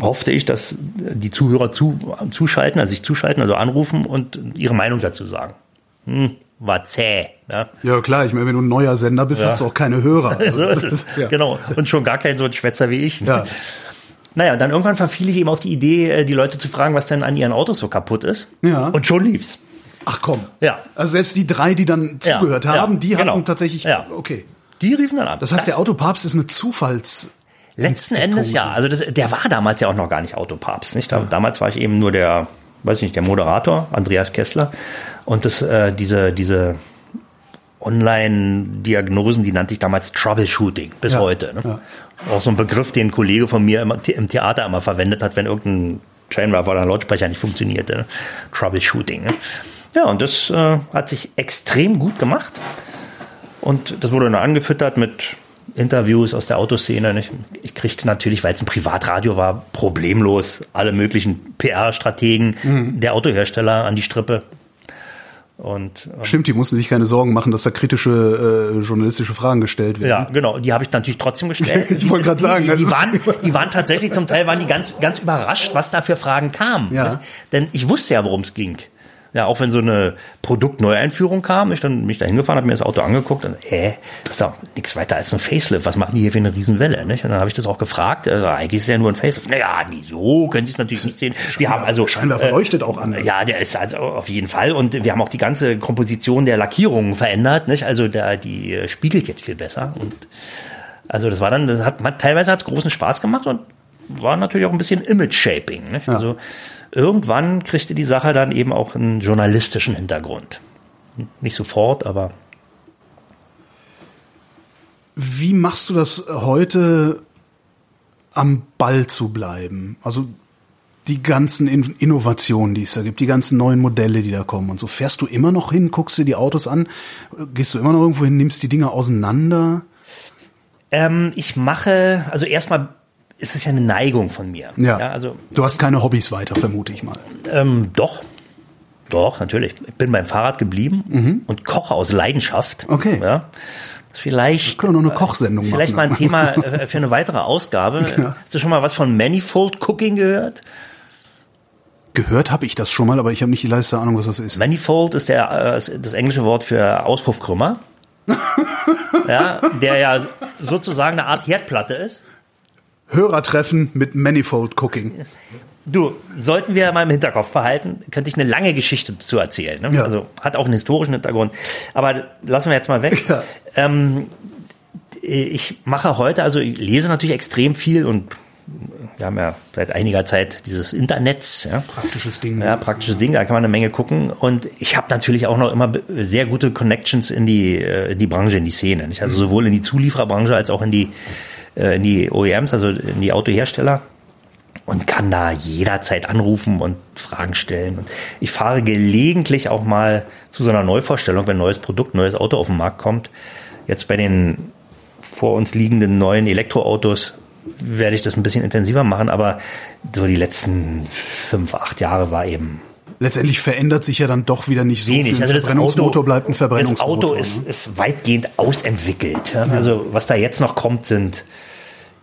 hoffte ich, dass die Zuhörer zu, zuschalten, also sich zuschalten, also anrufen und ihre Meinung dazu sagen. Hm, war zäh. Ja, ja klar, ich meine, wenn du ein neuer Sender bist, ja. hast du auch keine Hörer. Also, ist, ja. Genau, und schon gar kein so ein Schwätzer wie ich. Ja. Naja, dann irgendwann verfiel ich eben auf die Idee, äh, die Leute zu fragen, was denn an ihren Autos so kaputt ist. Ja. Und schon lief's. Ach komm. Ja. Also selbst die drei, die dann zugehört haben, die genau. hatten tatsächlich. Ja. Okay. Die riefen dann an. Das heißt, das der Autopapst ist eine Zufalls. Letzten Endes ja. Also das, der war damals ja auch noch gar nicht Autopapst. Nicht? Damals war ich eben nur der, weiß ich nicht, der Moderator, Andreas Kessler. Und das, äh, diese, diese Online-Diagnosen, die nannte ich damals Troubleshooting bis ja. heute. Ne? Ja. Auch so ein Begriff, den ein Kollege von mir im, im Theater immer verwendet hat, wenn irgendein Scheinwerfer oder Lautsprecher nicht funktionierte. Ne? Troubleshooting. Ne? Ja, und das äh, hat sich extrem gut gemacht. Und das wurde dann angefüttert mit Interviews aus der Autoszene. Nicht? Ich kriegte natürlich, weil es ein Privatradio war, problemlos alle möglichen PR-Strategen mhm. der Autohersteller an die Strippe. Und, ähm, Stimmt, die mussten sich keine Sorgen machen, dass da kritische äh, journalistische Fragen gestellt werden. Ja, genau. Die habe ich natürlich trotzdem gestellt. ich wollte gerade sagen. Die, die, waren, die waren tatsächlich zum Teil waren die ganz, ganz überrascht, was da für Fragen kamen. Ja. Denn ich wusste ja, worum es ging. Ja, auch wenn so eine Produktneueinführung kam, ich dann mich da hingefahren, habe mir das Auto angeguckt und äh, das ist doch nichts weiter als ein Facelift. Was machen die hier für eine Riesenwelle? Nicht? Und dann habe ich das auch gefragt. Also, eigentlich ist es ja nur ein Facelift. Naja, nie so, können Sie es natürlich nicht sehen. Wir haben also scheinbar verleuchtet äh, auch anders. Ja, der ist also auf jeden Fall und wir haben auch die ganze Komposition der Lackierungen verändert. Nicht? Also der, die spiegelt jetzt viel besser und also das war dann, das hat man, teilweise hat es großen Spaß gemacht und war natürlich auch ein bisschen Image-Shaping. Ja. Also irgendwann kriegte die Sache dann eben auch einen journalistischen Hintergrund. Nicht sofort, aber. Wie machst du das heute, am Ball zu bleiben? Also die ganzen Innovationen, die es da gibt, die ganzen neuen Modelle, die da kommen und so. Fährst du immer noch hin, guckst dir die Autos an, gehst du immer noch irgendwo hin, nimmst die Dinge auseinander? Ähm, ich mache, also erstmal ist es ja eine Neigung von mir. Ja. ja also, du hast keine Hobbys weiter, vermute ich mal. Ähm, doch. Doch, natürlich. Ich bin beim Fahrrad geblieben mhm. und koche aus Leidenschaft. Okay. Ja. Vielleicht, das können wir noch eine Kochsendung äh, vielleicht machen. Vielleicht mal ein Thema äh, für eine weitere Ausgabe. Ja. Hast du schon mal was von Manifold Cooking gehört? Gehört habe ich das schon mal, aber ich habe nicht die leiste Ahnung, was das ist. Manifold ist der, äh, das englische Wort für Auspuffkrümmer. ja, der ja sozusagen eine Art Herdplatte ist. Hörertreffen mit Manifold Cooking. Du, sollten wir mal im Hinterkopf behalten, könnte ich eine lange Geschichte zu erzählen. Ne? Ja. Also hat auch einen historischen Hintergrund. Aber lassen wir jetzt mal weg. Ja. Ähm, ich mache heute, also ich lese natürlich extrem viel und wir haben ja seit einiger Zeit dieses Internets. Ja. Praktisches Ding. Ja, praktisches Ding, da kann man eine Menge gucken. Und ich habe natürlich auch noch immer sehr gute Connections in die, äh, in die Branche, in die Szene. Nicht? Also sowohl in die Zuliefererbranche als auch in die äh, in die OEMs, also in die Autohersteller und kann da jederzeit anrufen und Fragen stellen. Und ich fahre gelegentlich auch mal zu so einer Neuvorstellung, wenn ein neues Produkt, neues Auto auf den Markt kommt. Jetzt bei den vor uns liegenden neuen Elektroautos werde ich das ein bisschen intensiver machen, aber so die letzten fünf, acht Jahre war eben letztendlich verändert sich ja dann doch wieder nicht so wenig. viel. Also das Verbrennungsmotor Auto, bleibt ein Verbrennungsmotor. Das Auto ist, ne? ist weitgehend ausentwickelt. Also was da jetzt noch kommt, sind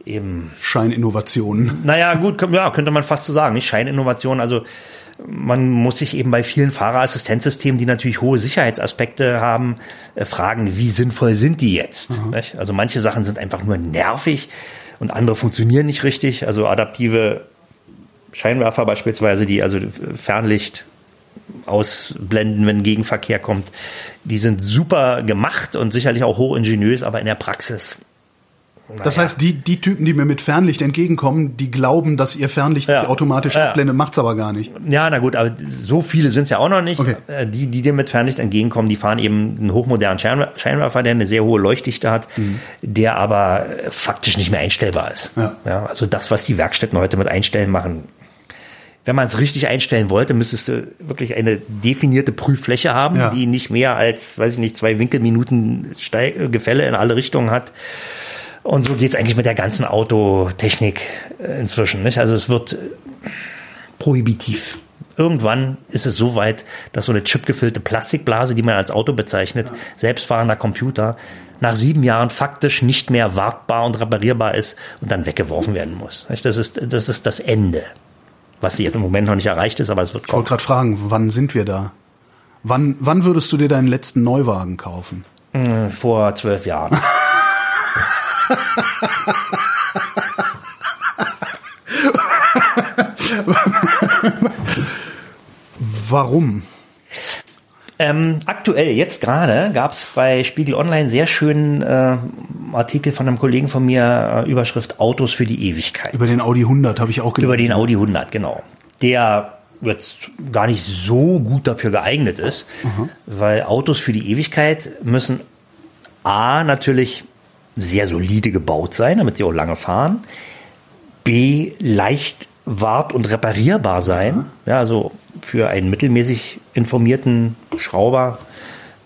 eben Scheininnovationen. Naja, gut, ja, könnte man fast so sagen, nicht Scheininnovationen. Also man muss sich eben bei vielen Fahrerassistenzsystemen, die natürlich hohe Sicherheitsaspekte haben, äh, fragen, wie sinnvoll sind die jetzt? Also manche Sachen sind einfach nur nervig und andere funktionieren nicht richtig. Also adaptive Scheinwerfer beispielsweise, die also Fernlicht ausblenden, wenn Gegenverkehr kommt, die sind super gemacht und sicherlich auch hochingeniös, aber in der Praxis das heißt, die, die Typen, die mir mit Fernlicht entgegenkommen, die glauben, dass ihr Fernlicht Ja. automatisch Ja. abblendet, macht's aber gar nicht. Ja, na gut, aber so viele sind es ja auch noch nicht. Okay. Äh, Die, die dir mit Fernlicht entgegenkommen, die fahren eben einen hochmodernen Scheinwer- Scheinwerfer, der eine sehr hohe Leuchtdichte hat, der aber äh, faktisch nicht mehr einstellbar ist. Ja. also das, was die Werkstätten heute mit Einstellen machen, wenn man es richtig einstellen wollte, müsstest du wirklich eine definierte Prüffläche haben, Ja. die nicht mehr als, weiß ich nicht, zwei Winkelminuten Steig Gefälle in alle Richtungen hat. Und so geht's eigentlich mit der ganzen Autotechnik äh, inzwischen. Nicht? Also es wird äh, prohibitiv. Irgendwann ist es so weit, dass so eine chipgefüllte Plastikblase, die man als Auto bezeichnet, selbstfahrender Computer, nach sieben Jahren faktisch nicht mehr wartbar und reparierbar ist und dann weggeworfen werden muss. Das ist das, ist das Ende. Was jetzt im Moment noch nicht erreicht ist, aber es wird Ich wollte kommen. gerade fragen, wann sind wir da? Wann, wann würdest du dir deinen letzten Neuwagen kaufen? Vor zwölf Jahren. Warum? Ähm, aktuell, jetzt gerade, gab es bei Spiegel Online sehr schönen äh, Artikel von einem Kollegen von mir, äh, Überschrift Autos für die Ewigkeit. Über den Audi 100 habe ich auch gelesen. Über den Audi 100, genau. Der jetzt gar nicht so gut dafür geeignet ist, weil Autos für die Ewigkeit müssen A, natürlich sehr solide gebaut sein, damit sie auch lange fahren. B, leicht wart- und reparierbar sein. Ja, also für einen mittelmäßig informierten Schrauber,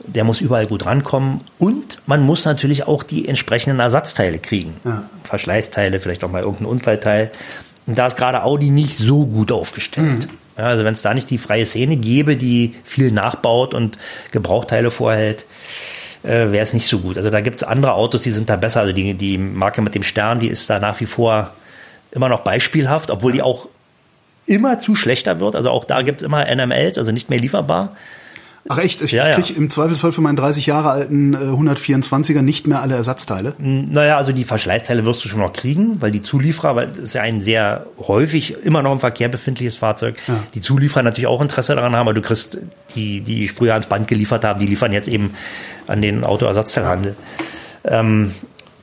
der muss überall gut rankommen. Und man muss natürlich auch die entsprechenden Ersatzteile kriegen. Verschleißteile, vielleicht auch mal irgendein Unfallteil. Und da ist gerade Audi nicht so gut aufgestellt. Ja, also wenn es da nicht die freie Szene gäbe, die viel nachbaut und Gebrauchteile vorhält, äh, wäre es nicht so gut. Also da gibt es andere Autos, die sind da besser. Also die, die Marke mit dem Stern, die ist da nach wie vor immer noch beispielhaft, obwohl die auch immer zu schlechter wird. Also auch da gibt es immer NMLs, also nicht mehr lieferbar. Ach echt? Ich Ja, ja. kriege im Zweifelsfall für meinen 30 Jahre alten äh, 124er nicht mehr alle Ersatzteile. Naja, also die Verschleißteile wirst du schon noch kriegen, weil die Zulieferer, weil es ist ja ein sehr häufig immer noch im Verkehr befindliches Fahrzeug, die Zulieferer natürlich auch Interesse daran haben, aber du kriegst die, die früher ans Band geliefert haben, die liefern jetzt eben an den Autoersatzteilhandel. Ähm,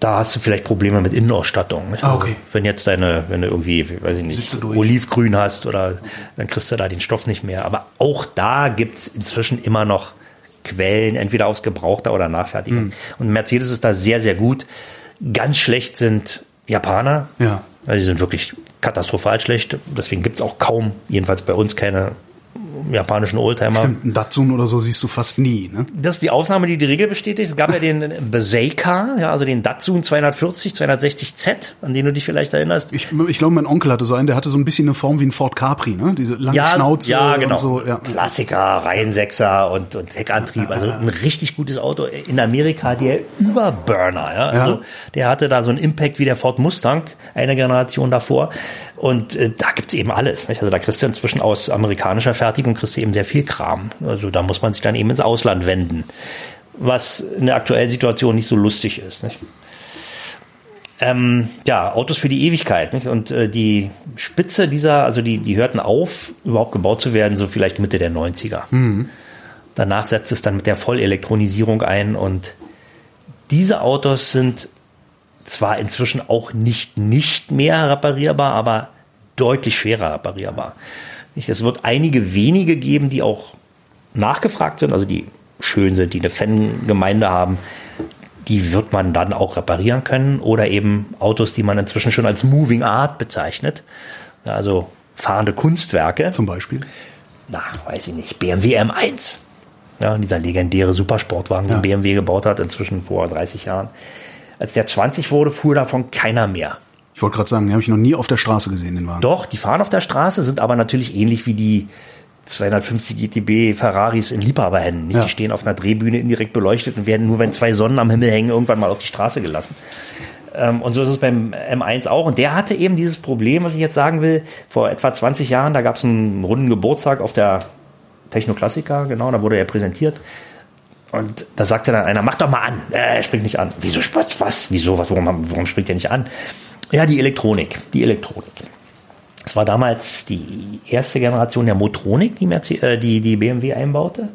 da hast du vielleicht Probleme mit Innenausstattung. Ah, Also, okay. Wenn jetzt deine, wenn du irgendwie, weiß ich nicht. Olivgrün hast oder dann kriegst du da den Stoff nicht mehr. Aber auch da gibt's inzwischen immer noch Quellen, entweder aus Gebrauchter oder Nachfertigung. Hm. Und Mercedes ist da sehr, sehr gut. Ganz schlecht sind Japaner. Ja. Also die sind wirklich katastrophal schlecht. Deswegen gibt's auch kaum, jedenfalls bei uns, keine japanischen Oldtimer. Ein Datsun oder so siehst du fast nie. Ne? Das ist die Ausnahme, die die Regel bestätigt. Es gab ja den Beseika, ja, also den Datsun 240, 260Z, an den du dich vielleicht erinnerst. Ich, ich glaube, mein Onkel hatte so einen, der hatte so ein bisschen eine Form wie ein Ford Capri, ne? Diese lange Schnauze ja, genau. und so. Ja. Klassiker, Reihensechser und, und Heckantrieb. Also ein richtig gutes Auto. In Amerika der Überburner. Ja? Also Ja. der hatte da so einen Impact wie der Ford Mustang, eine Generation davor. Und äh, da gibt's eben alles. Nicht? Also da kriegst du inzwischen aus amerikanischer Fertigung kriegst du eben sehr viel Kram. Also da muss man sich dann eben ins Ausland wenden. Was in der aktuellen Situation nicht so lustig ist. Nicht? ähm, ja, Autos für die Ewigkeit. Nicht? Und äh, die Spitze dieser, also die, die hörten auf, überhaupt gebaut zu werden, so vielleicht Mitte der 90er. Danach setzt es dann mit der Vollelektronisierung ein und diese Autos sind zwar inzwischen auch nicht nicht mehr reparierbar, aber deutlich schwerer reparierbar. Es wird einige wenige geben, die auch nachgefragt sind, also die schön sind, die eine Fangemeinde haben, die wird man dann auch reparieren können oder eben Autos, die man inzwischen schon als Moving Art bezeichnet, also fahrende Kunstwerke. Zum Beispiel. Na, weiß ich nicht, BMW M1. Ja, dieser legendäre Supersportwagen, den Ja. BMW gebaut hat, inzwischen vor 30 Jahren. Als der 20 wurde, fuhr davon keiner mehr. Ich wollte gerade sagen, den habe ich noch nie auf der Straße gesehen, den Wagen. Doch, die fahren auf der Straße, sind aber natürlich ähnlich wie die 250 GTB Ferraris in Liebhaberhänden. Ja. Die stehen auf einer Drehbühne indirekt beleuchtet und werden nur, wenn zwei Sonnen am Himmel hängen, irgendwann mal auf die Straße gelassen. Ähm, Und so ist es beim M1 auch. Und der hatte eben dieses Problem, was ich jetzt sagen will. Vor etwa 20 Jahren, da gab es einen runden Geburtstag auf der Technoklassiker, genau, da wurde er präsentiert. Und da sagte dann einer, mach doch mal an. Äh, er springt nicht an. Wieso was? Wieso? Was? Warum, warum springt er nicht an? Ja, die Elektronik. Die Elektronik. Es war damals die erste Generation der Motronik, die, Merce- äh, die, die BMW einbaute.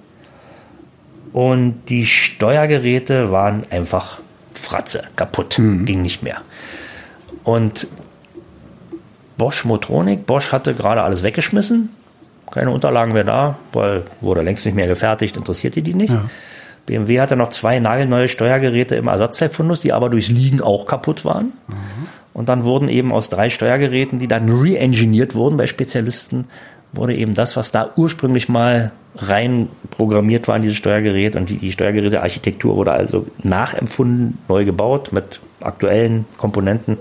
Und die Steuergeräte waren einfach Fratze, kaputt, ging nicht mehr. Und Bosch Motronik, Bosch hatte gerade alles weggeschmissen, keine Unterlagen mehr da, weil wurde längst nicht mehr gefertigt, interessierte die nicht. BMW hatte noch zwei nagelneue Steuergeräte im Ersatzteilfundus, die aber durchs Liegen auch kaputt waren. Und dann wurden eben aus drei Steuergeräten, die dann re-engineert wurden bei Spezialisten, wurde eben das, was da ursprünglich mal rein programmiert war in dieses Steuergerät und die, die Steuergerätearchitektur wurde also nachempfunden, neu gebaut mit aktuellen Komponenten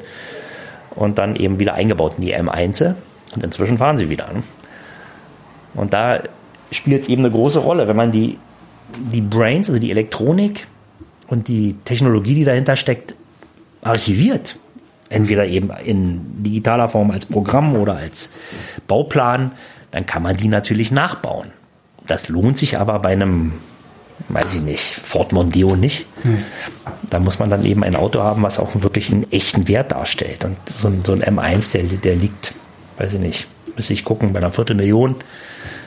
und dann eben wieder eingebaut in die M1. Und inzwischen fahren sie wieder. Und da spielt es eben eine große Rolle, wenn man die, die Brains, also die Elektronik und die Technologie, die dahinter steckt, archiviert. Entweder eben in digitaler Form als Programm oder als Bauplan, dann kann man die natürlich nachbauen. Das lohnt sich aber bei einem, weiß ich nicht, Ford Mondeo nicht. Hm. Da muss man dann eben ein Auto haben, was auch wirklich einen echten Wert darstellt. Und so ein, so ein M1, der, der liegt, weiß ich nicht, müsste ich gucken, bei einer Viertelmillion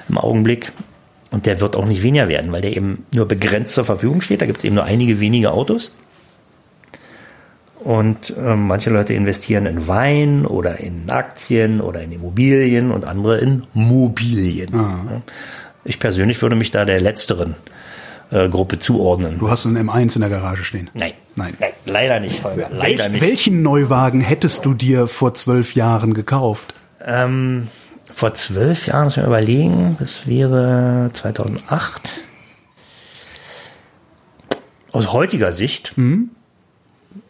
im Augenblick. Und der wird auch nicht weniger werden, weil der eben nur begrenzt zur Verfügung steht. Da gibt es eben nur einige wenige Autos. Und äh, manche Leute investieren in Wein oder in Aktien oder in Immobilien und andere in Mobilien. Aha. Ich persönlich würde mich da der letzteren äh, Gruppe zuordnen. Du hast einen M1 in der Garage stehen? Nein. Nein. Nein leider nicht, Holger. Leider Welch, nicht. Welchen Neuwagen hättest du dir vor zwölf Jahren gekauft? Ähm, vor zwölf Jahren, muss ich mir überlegen, das wäre 2008. Aus heutiger Sicht. Mhm.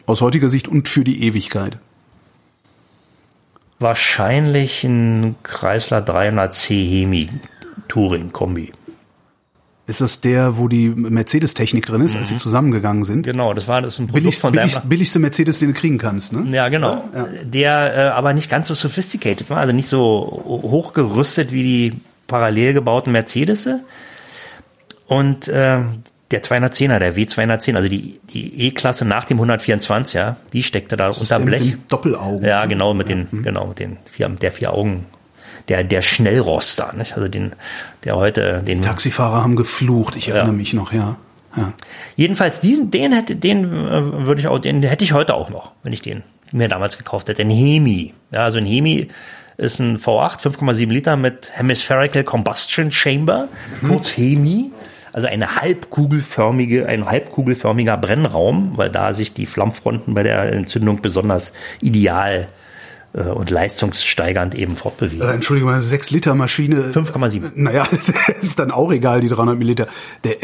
Aus heutiger Sicht und für die Ewigkeit. Wahrscheinlich ein Chrysler 300C Hemi Touring Kombi. Ist das der, wo die Mercedes-Technik drin ist, mhm. als sie zusammengegangen sind? Genau, das war das ein Produkt Billig, von billig, billigste Mercedes, den du kriegen kannst, ne? Ja, genau. Ja, ja. Der äh, aber nicht ganz so sophisticated war, also nicht so hochgerüstet wie die parallel gebauten Mercedes. Und äh, der 210er, der W210, also die, die E-Klasse nach dem 124er, die steckte da das unter Blech. Mit den Doppelaugen. Ja, genau, mit den, mhm. genau, mit den vier, der vier Augen der, der Schnellroster, nicht? Also den, der heute, den. Die Taxifahrer haben geflucht, ich erinnere ja. mich noch, ja. ja. Jedenfalls diesen, den hätte, den äh, würde ich auch, den hätte ich heute auch noch, wenn ich den mir damals gekauft hätte. Ein Hemi. Ja, also ein Hemi ist ein V8, 5,7 Liter mit Hemispherical Combustion Chamber, mhm. kurz Hemi. Also eine halbkugelförmige, ein halbkugelförmiger Brennraum, weil da sich die Flammfronten bei der Entzündung besonders ideal äh, und leistungssteigernd eben fortbewegen. Äh, Entschuldigung, eine 6 Liter Maschine. 5,7. Naja, ist dann auch egal, die 300 Milliliter. Der,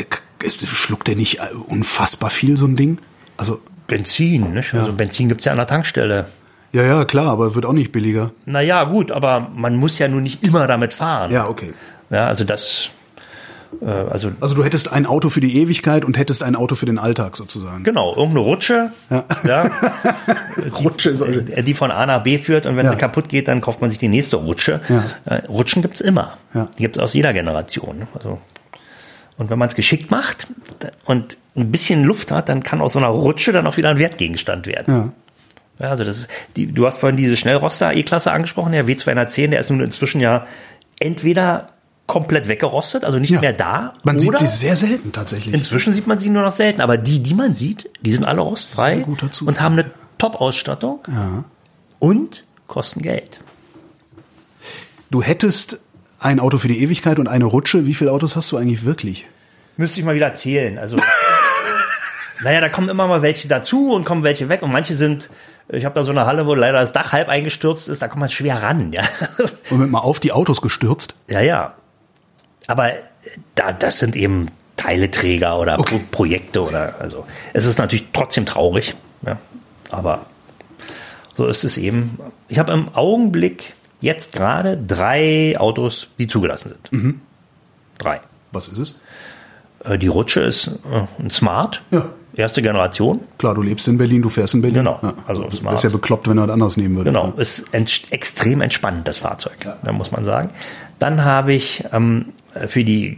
ist, schluckt der nicht unfassbar viel, so ein Ding? Also. Benzin, nicht? Also ja. Benzin gibt's ja an der Tankstelle. Ja, ja, klar, aber wird auch nicht billiger. Naja, gut, aber man muss ja nun nicht immer damit fahren. Ja, okay. Ja, also das, äh, also, also du hättest ein Auto für die Ewigkeit und hättest ein Auto für den Alltag sozusagen. Genau, irgendeine Rutsche, ja. ja Rutsche die, die, von A nach B führt und wenn ja. sie kaputt geht, dann kauft man sich die nächste Rutsche. Ja. Äh, Rutschen gibt's immer. Ja. Die gibt's aus jeder Generation. Also, und wenn man es geschickt macht und ein bisschen Luft hat, dann kann aus so einer Rutsche dann auch wieder ein Wertgegenstand werden. Ja. Ja, also das ist, die, du hast vorhin diese Schnellroster E-Klasse angesprochen, der W210, der ist nun inzwischen ja entweder komplett weggerostet, also nicht ja. mehr da. Man sieht die sehr selten tatsächlich. Inzwischen sieht man sie nur noch selten, aber die, die man sieht, die sind alle rostfrei und haben eine Top-Ausstattung ja. und kosten Geld. Du hättest ein Auto für die Ewigkeit und eine Rutsche. Wie viele Autos hast du eigentlich wirklich? Müsste ich mal wieder zählen. Also, naja, da kommen immer mal welche dazu und kommen welche weg und manche sind ich habe da so eine Halle, wo leider das Dach halb eingestürzt ist, da kommt man schwer ran, ja. Und mal auf die Autos gestürzt? Ja, ja. Aber da, das sind eben Teileträger oder okay. Pro Projekte oder also es ist natürlich trotzdem traurig, ja, aber so ist es eben. Ich habe im Augenblick jetzt gerade drei Autos, die zugelassen sind. Mhm. Drei. Was ist es? Äh, die Rutsche ist äh, ein Smart. Ja. Erste Generation. Klar, du lebst in Berlin, du fährst in Berlin. Genau. Ja. Also Smart. ist ja bekloppt, wenn du was anderes nehmen würdest. Genau. Ne? Ist extrem entspannt, das Fahrzeug. Ja. Da muss man sagen. Dann habe ich ähm, für die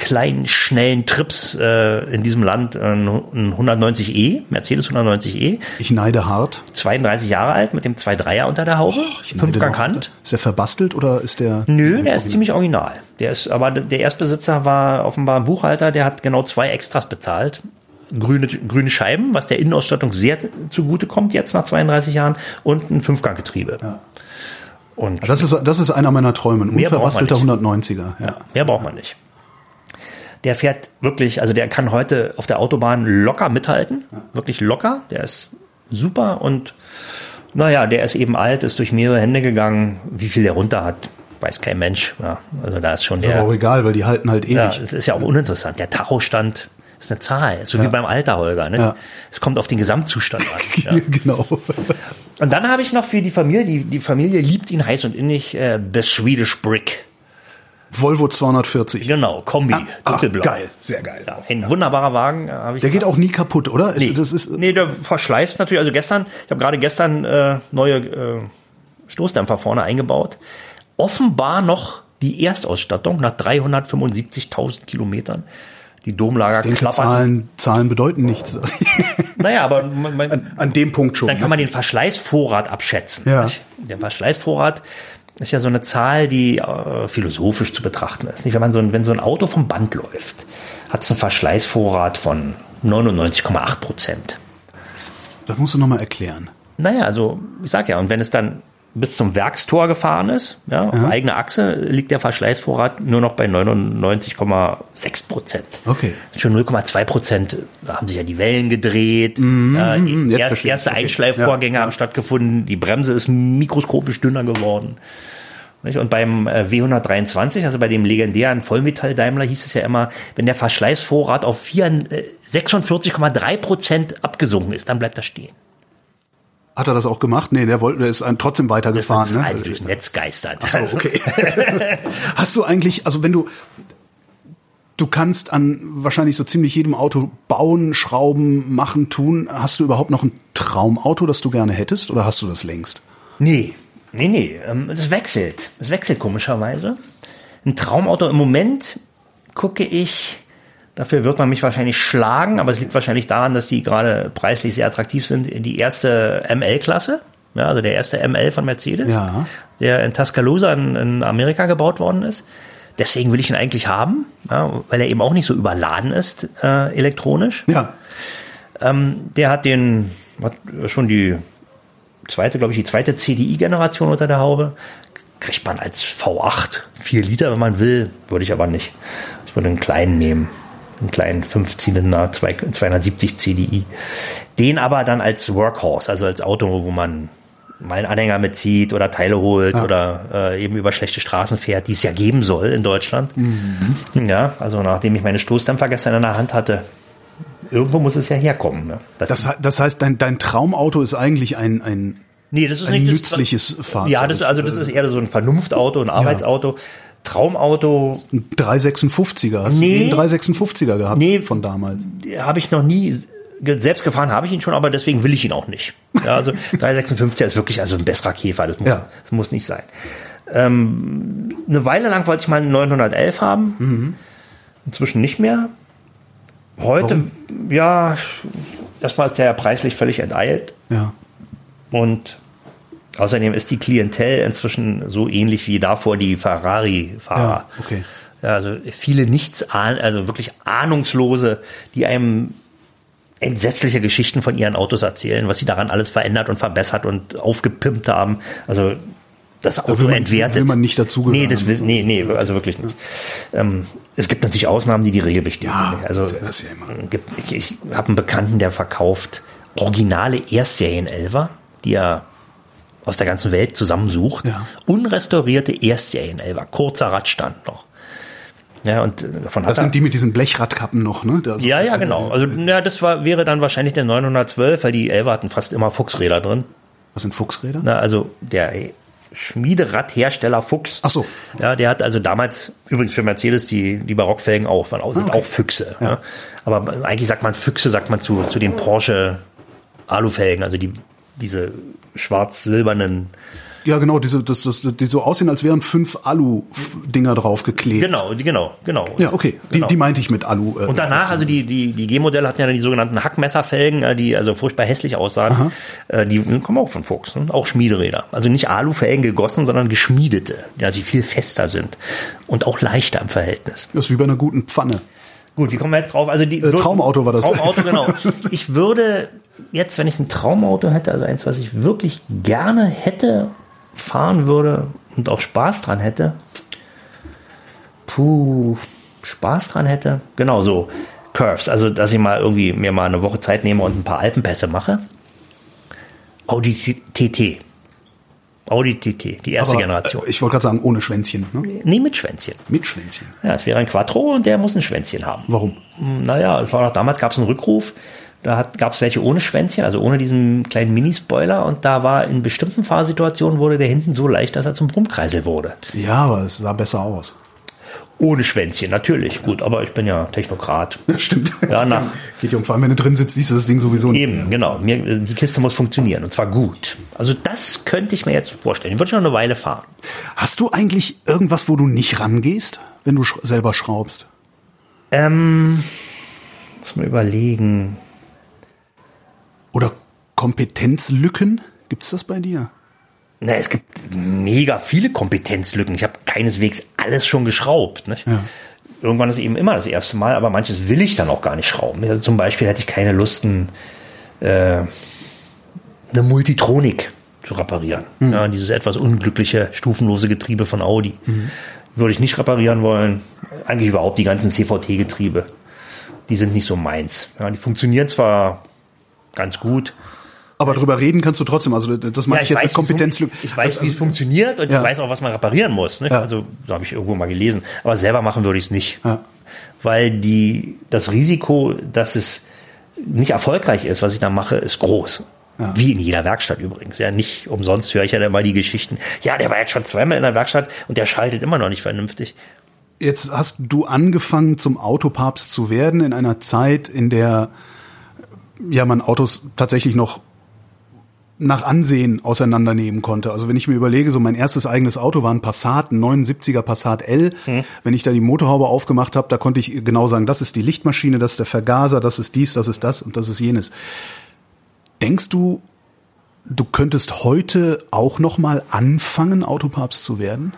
kleinen, schnellen Trips äh, in diesem Land äh, ein 190e, Mercedes 190e. Ich neide hart. 32 Jahre alt mit dem 2.3er unter der Haube, oh, fünfgang Hand. Ist der verbastelt oder ist der? Nö, der ist ziemlich original. Der ist, aber der Erstbesitzer war offenbar ein Buchhalter, der hat genau zwei Extras bezahlt. Grüne, grüne Scheiben, was der Innenausstattung sehr zugute kommt jetzt nach 32 Jahren und ein Fünfganggetriebe. Ja. Und das ist, das ist einer meiner Träume. Ein unverbastelter 190er. Ja. ja. mehr braucht man nicht. Der fährt wirklich, also der kann heute auf der Autobahn locker mithalten. Ja. Wirklich locker. Der ist super und Naja, der ist eben alt, ist durch mehrere Hände gegangen. Wie viel der runter hat, weiß kein Mensch. Ja, also da ist schon Ist der. aber auch egal, weil die halten halt ewig. Ja, es ist ja auch uninteressant. Der Tachostand ist eine Zahl, so wie beim Alter, Holger. Ne? Ja. Es kommt auf den Gesamtzustand an. Ja. genau. Und dann habe ich noch für die Familie, die, die Familie liebt ihn heiß und innig, äh, The Swedish Brick. Volvo 240. Genau, Kombi, Ah, dunkelblau. geil, sehr geil. Ja, ein wunderbarer Wagen. äh, ich Der geht auch nie kaputt, oder? Nee, Das ist, nee, der verschleißt natürlich. Also gestern, ich habe gerade gestern äh, neue äh, Stoßdämpfer vorne eingebaut. Offenbar noch die Erstausstattung nach 375.000 Kilometern. Die Domlager denke, klappern. Zahlen, Zahlen bedeuten nichts. Naja, aber man, man, An dem Punkt schon. dann kann ne? man den Verschleißvorrat abschätzen. Ja. nicht? Der Verschleißvorrat ist ja so eine Zahl, die äh, philosophisch zu betrachten ist. Nicht, wenn man so ein, wenn so ein Auto vom Band läuft, hat es einen Verschleißvorrat von 99,8 Prozent. Das musst du nochmal erklären. Naja, also ich sag ja, und wenn es dann bis zum Werkstor gefahren ist, ja, auf eigener Achse, liegt der Verschleißvorrat nur noch bei 99,6 Prozent. Okay. Schon 0,2 Prozent haben sich ja die Wellen gedreht. ja, jetzt erst, erste Okay. Einschleifvorgänge Ja, haben stattgefunden. Die Bremse ist mikroskopisch dünner geworden. Und beim äh, W123, also bei dem legendären Vollmetall-Daimler, hieß es ja immer, wenn der Verschleißvorrat auf vier- äh, 46,3 Prozent abgesunken ist, dann bleibt er stehen. Hat er das auch gemacht? Nee, der wollte, der ist ein- trotzdem Das ist eine weitergefahren. Die Ne? durchs Netz geistert. So, okay. Hast du eigentlich, also wenn du, du kannst an wahrscheinlich so ziemlich jedem Auto bauen, schrauben, machen, tun, hast du überhaupt noch ein Traumauto, das du gerne hättest oder hast du das längst? Nee, nee, nee. ähm, Das wechselt. Das wechselt komischerweise. Ein Traumauto im Moment gucke ich, dafür wird man mich wahrscheinlich schlagen, aber es liegt wahrscheinlich daran, dass die gerade preislich sehr attraktiv sind. Die erste ML-Klasse, ja, also der erste ML von Mercedes, Ja. der in Tuscaloosa in, in Amerika gebaut worden ist. Deswegen will ich ihn eigentlich haben, ja, weil er eben auch nicht so überladen ist äh, elektronisch. Ja. Der hat den, hat schon die zweite, glaube ich, die zweite CDI-Generation unter der Haube. Kriegt man als V8 4 Liter, wenn man will, würde ich aber nicht. Ich würde einen kleinen nehmen. Einen kleinen 5-Zylinder, 270 CDI. Den aber dann als Workhorse, also als Auto, wo man mal einen Anhänger mitzieht oder Teile holt oder äh, eben über schlechte Straßen fährt, die es ja geben soll in Deutschland. Ja, also nachdem ich meine Stoßdämpfer gestern in der Hand hatte, irgendwo muss es ja herkommen. Ne? Das, he- das heißt, dein, dein Traumauto ist eigentlich ein, ein Nee, das ist ein nicht das- nützliches Fahrzeug. Ja, das, also das ist eher so ein Vernunftauto, ein Arbeitsauto. Traumauto ein 356er. Hast Nee. du den 356er gehabt Nee. von damals? habe ich noch nie selbst gefahren, habe ich ihn schon, aber deswegen will ich ihn auch nicht. Ja, also 356 ist wirklich also ein besserer Käfer, das muss, Ja. das muss nicht sein. Ähm, eine Weile lang wollte ich mal einen 911 haben, Mhm. inzwischen nicht mehr. Heute, ja, erstmal ist der ja preislich völlig enteilt. Ja. Und außerdem ist die Klientel inzwischen so ähnlich wie davor die Ferrari-Fahrer. Ja, okay. Ja, also viele nichts, also wirklich ahnungslose, die einem entsetzliche Geschichten von ihren Autos erzählen, was sie daran alles verändert und verbessert und aufgepimpt haben. Also das Auto will man- entwertet. will man nicht dazugehören. Nee, das will, nee, nee, also wirklich nicht. Ähm, es gibt natürlich Ausnahmen, die die Regel bestätigen. Ja, also das ja- ja immer. gibt, ich, ich habe einen Bekannten, der verkauft originale Erstserien-Elfer, die er aus der ganzen Welt zusammensucht. Ja. Unrestaurierte Erstserien-Elfer, kurzer Radstand noch. Ja, und davon hat Das er, sind die mit diesen Blechradkappen noch, ne? Also- ja, ja, genau. Also, ja, das war, wäre dann wahrscheinlich der 912, weil die Elfer hatten fast immer Fuchsräder drin. Was sind Fuchsräder? Na, also, der Schmiederadhersteller Fuchs. Ach so. Ja, der hat also damals, übrigens für Mercedes, die, die Barockfelgen auch, waren auch, sind Ah, okay. auch Füchse. Ja. Aber eigentlich sagt man Füchse, sagt man zu, zu den Porsche Alufelgen, also die, diese schwarz-silbernen. Ja, genau, diese, das, das, die so aussehen, als wären fünf Alu-Dinger draufgeklebt. Genau, die, genau, genau. Ja, okay. Die, Genau. die meinte ich mit Alu. Äh, Und danach, also die, die, die G-Modelle hatten ja dann die sogenannten Hackmesserfelgen, äh, die also furchtbar hässlich aussahen. Äh, Die kommen auch von Fuchs, ne? auch Schmiederäder. Also nicht Alufelgen gegossen, sondern geschmiedete, die viel fester sind und auch leichter im Verhältnis. Das ist wie bei einer guten Pfanne. Gut, wie kommen wir jetzt drauf? Also die Äh, Traumauto war das. Traumauto, genau. Ich würde jetzt, wenn ich ein Traumauto hätte, also eins, was ich wirklich gerne hätte, fahren würde und auch Spaß dran hätte. Puh, Spaß dran hätte. Genau so. Curves, also dass ich mal irgendwie mir mal eine Woche Zeit nehme und ein paar Alpenpässe mache. Audi TT. Audi TT, die erste Aber, Generation. äh, Ich wollte gerade sagen, ohne Schwänzchen. Ne? nee, mit Schwänzchen. Mit Schwänzchen. Ja, es wäre ein Quattro und der muss ein Schwänzchen haben. Warum? Hm, Naja, damals gab es einen Rückruf. Da gab es welche ohne Schwänzchen, also ohne diesen kleinen Minispoiler. Und da war in bestimmten Fahrsituationen wurde der hinten so leicht, dass er zum Brummkreisel wurde. Ja, aber es sah besser aus. Ohne Schwänzchen, natürlich. Gut, aber ich bin ja Technokrat. Ja, stimmt. Ja, nach, Geht ja um, vor allem wenn du drin sitzt, siehst du das Ding sowieso nicht. Eben, genau. Mir, die Kiste muss funktionieren und zwar gut. Also das könnte ich mir jetzt vorstellen. Die würde ich noch eine Weile fahren. Hast du eigentlich irgendwas, wo du nicht rangehst, wenn du sch selber schraubst? Ähm, muss mal überlegen. Oder Kompetenzlücken? Gibt's das bei dir? Na, es gibt mega viele Kompetenzlücken. Ich habe keineswegs alles schon geschraubt. Nicht? Ja. Irgendwann ist eben immer das erste Mal, aber manches will ich dann auch gar nicht schrauben. Also zum Beispiel hätte ich keine Lust, ein, äh, eine Multitronik zu reparieren. Ja, dieses etwas unglückliche, stufenlose Getriebe von Audi. Würde ich nicht reparieren wollen. Eigentlich überhaupt die ganzen CVT-Getriebe. Die sind nicht so meins. Ja, die funktionieren zwar ganz gut, Aber drüber reden kannst du trotzdem. Also das meine ja, ich jetzt mit wie fun- Kompetenzlücken. Ich weiß, wie es funktioniert und Ja. ich weiß auch, was man reparieren muss. Ne? Ja. Also, da habe ich irgendwo mal gelesen. Aber selber machen würde ich es nicht. Weil die, das Risiko, dass es nicht erfolgreich ist, was ich da mache, ist groß. Ja. Wie in jeder Werkstatt übrigens. Ja, nicht umsonst höre ich ja immer die Geschichten. Ja, der war jetzt schon zweimal in der Werkstatt und der schaltet immer noch nicht vernünftig. Jetzt hast du angefangen, zum Autopapst zu werden in einer Zeit, in der ja man Autos tatsächlich noch nach Ansehen auseinandernehmen konnte. Also wenn ich mir überlege, so mein erstes eigenes Auto war ein Passat, ein 79er Passat L. Wenn ich da die Motorhaube aufgemacht habe, da konnte ich genau sagen, das ist die Lichtmaschine, das ist der Vergaser, das ist dies, das ist das und das ist jenes. Denkst du, du könntest heute auch noch mal anfangen, Autopapst zu werden?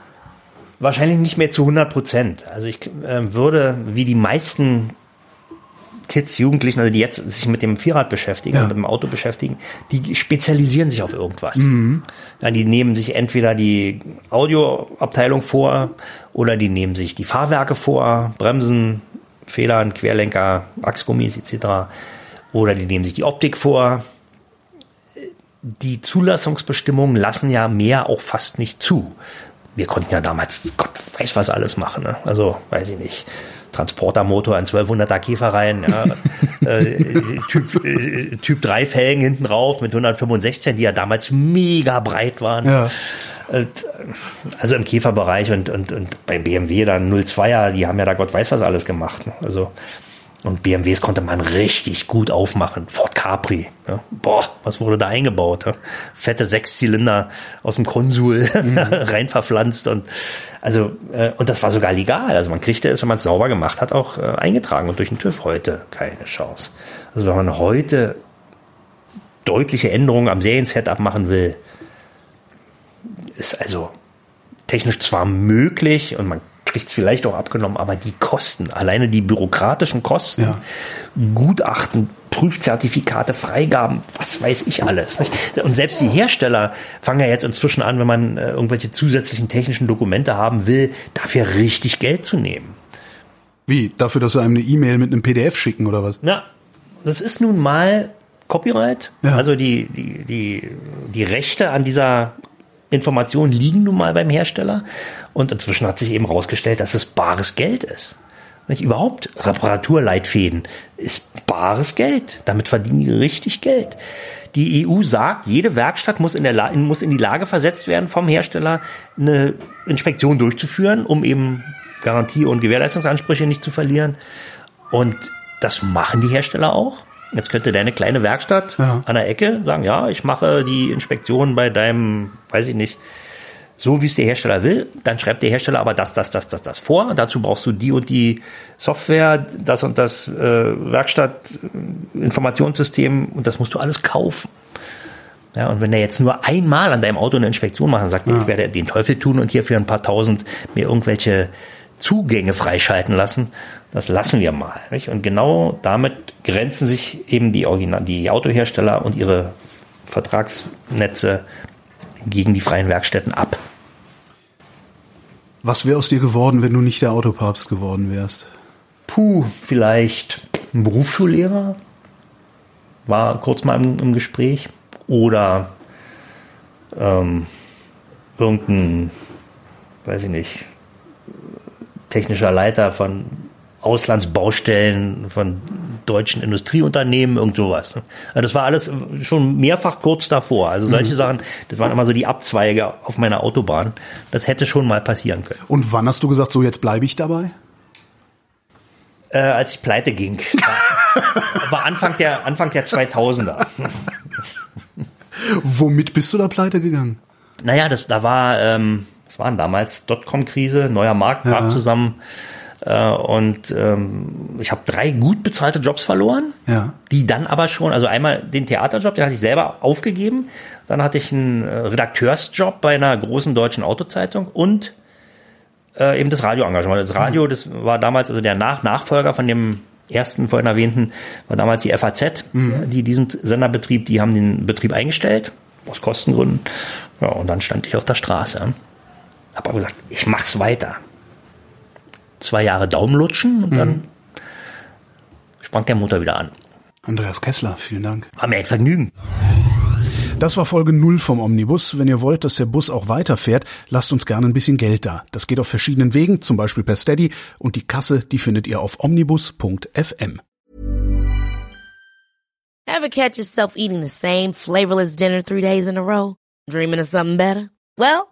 Wahrscheinlich nicht mehr zu 100 Prozent. Also ich äh, würde, wie die meisten Kids, Jugendlichen, also die jetzt sich mit dem Vierrad beschäftigen, Ja. mit dem Auto beschäftigen, die spezialisieren sich auf irgendwas. Ja, die nehmen sich entweder die Audioabteilung vor oder die nehmen sich die Fahrwerke vor, Bremsen, Federn, Querlenker, Achsgummis etc. Oder die nehmen sich die Optik vor. Die Zulassungsbestimmungen lassen ja mehr auch fast nicht zu. Wir konnten ja damals, Gott weiß was alles machen. Ne? Also, weiß ich nicht. Transportermotor, ein 1200er Käfer rein, ja, äh, Typ, äh, typ 3 Felgen hinten rauf mit 165, die ja damals mega breit waren. Ja. Und, Also im Käferbereich und, und, und beim BMW dann 02er, die haben ja da Gott weiß was alles gemacht. ne? Also, und BMWs konnte man richtig gut aufmachen. Ford Capri. Ja. Boah, was wurde da eingebaut? Ja. Fette Sechszylinder aus dem Konsul rein verpflanzt und also äh, und das war sogar legal. Also man kriegte es, wenn man es sauber gemacht hat, auch äh, eingetragen und durch den TÜV heute keine Chance. Also wenn man heute deutliche Änderungen am Serien-Setup machen will, ist also technisch zwar möglich und man kriegt es vielleicht auch abgenommen, aber die Kosten, alleine die bürokratischen Kosten, Ja. Gutachten, Prüfzertifikate, Freigaben, was weiß ich alles. Nicht? Und selbst die Hersteller fangen ja jetzt inzwischen an, wenn man äh, irgendwelche zusätzlichen technischen Dokumente haben will, dafür richtig Geld zu nehmen. Wie? Dafür, dass sie einem eine E-Mail mit einem PDF schicken oder was? Ja, das ist nun mal Copyright. Ja. Also die, die, die, die Rechte an dieser Information liegen nun mal beim Hersteller. Und inzwischen hat sich eben herausgestellt, dass es bares Geld ist. Nicht überhaupt Reparaturleitfäden ist bares Geld. Damit verdienen die richtig Geld. Die EU sagt, jede Werkstatt muss in, der muss in die Lage versetzt werden, vom Hersteller eine Inspektion durchzuführen, um eben Garantie- und Gewährleistungsansprüche nicht zu verlieren. Und das machen die Hersteller auch. Jetzt könnte deine kleine Werkstatt Ja. an der Ecke sagen, ja, ich mache die Inspektion bei deinem, weiß ich nicht, so wie es der Hersteller will. Dann schreibt der Hersteller aber das, das, das, das, das vor. Dazu brauchst du die und die Software, das und das äh, Werkstattinformationssystem und das musst du alles kaufen. Ja, und wenn er jetzt nur einmal an deinem Auto eine Inspektion macht, dann sagt er, ich werde den Teufel tun und hier für ein paar tausend mir irgendwelche Zugänge freischalten lassen, das lassen wir mal. Nicht? Und genau damit grenzen sich eben die, Original die Autohersteller und ihre Vertragsnetze gegen die freien Werkstätten ab. Was wäre aus dir geworden, wenn du nicht der Autopapst geworden wärst? Puh, vielleicht ein Berufsschullehrer war kurz mal im, im Gespräch oder ähm, irgendein, weiß ich nicht, technischer Leiter von Auslandsbaustellen, von deutschen Industrieunternehmen, irgend sowas. Also das war alles schon mehrfach kurz davor. Also solche mhm. Sachen, das waren immer so die Abzweige auf meiner Autobahn. Das hätte schon mal passieren können. Und wann hast du gesagt, so jetzt bleibe ich dabei? Äh, als ich pleite ging. War, Anfang der, Anfang der 2000er. Womit bist du da pleite gegangen? Naja, das, da war, ähm, das waren damals Dotcom-Krise, neuer Markt brach ja. zusammen. Äh, und ähm, ich habe drei gut bezahlte Jobs verloren, ja. die dann aber schon, also einmal den Theaterjob, den hatte ich selber aufgegeben. Dann hatte ich einen äh, Redakteursjob bei einer großen deutschen Autozeitung und äh, eben das Radioengagement. Das Radio, das war damals also der Nach Nachfolger von dem ersten vorhin erwähnten, war damals die FAZ, mhm. die diesen Sender betrieb, die haben den Betrieb eingestellt, aus Kostengründen. Ja, und dann stand ich auf der Straße. Hab aber gesagt, ich mach's weiter. Zwei Jahre Daumenlutschen und mhm. dann sprang der Motor wieder an. Andreas Kessler, vielen Dank. War mir ein Vergnügen. Das war Folge 0 vom Omnibus. Wenn ihr wollt, dass der Bus auch weiterfährt, lasst uns gerne ein bisschen Geld da. Das geht auf verschiedenen Wegen, zum Beispiel per Steady. Und die Kasse, die findet ihr auf omnibus.fm. Ever catch yourself eating the same flavorless dinner three days in a row? Dreaming of something better? Well,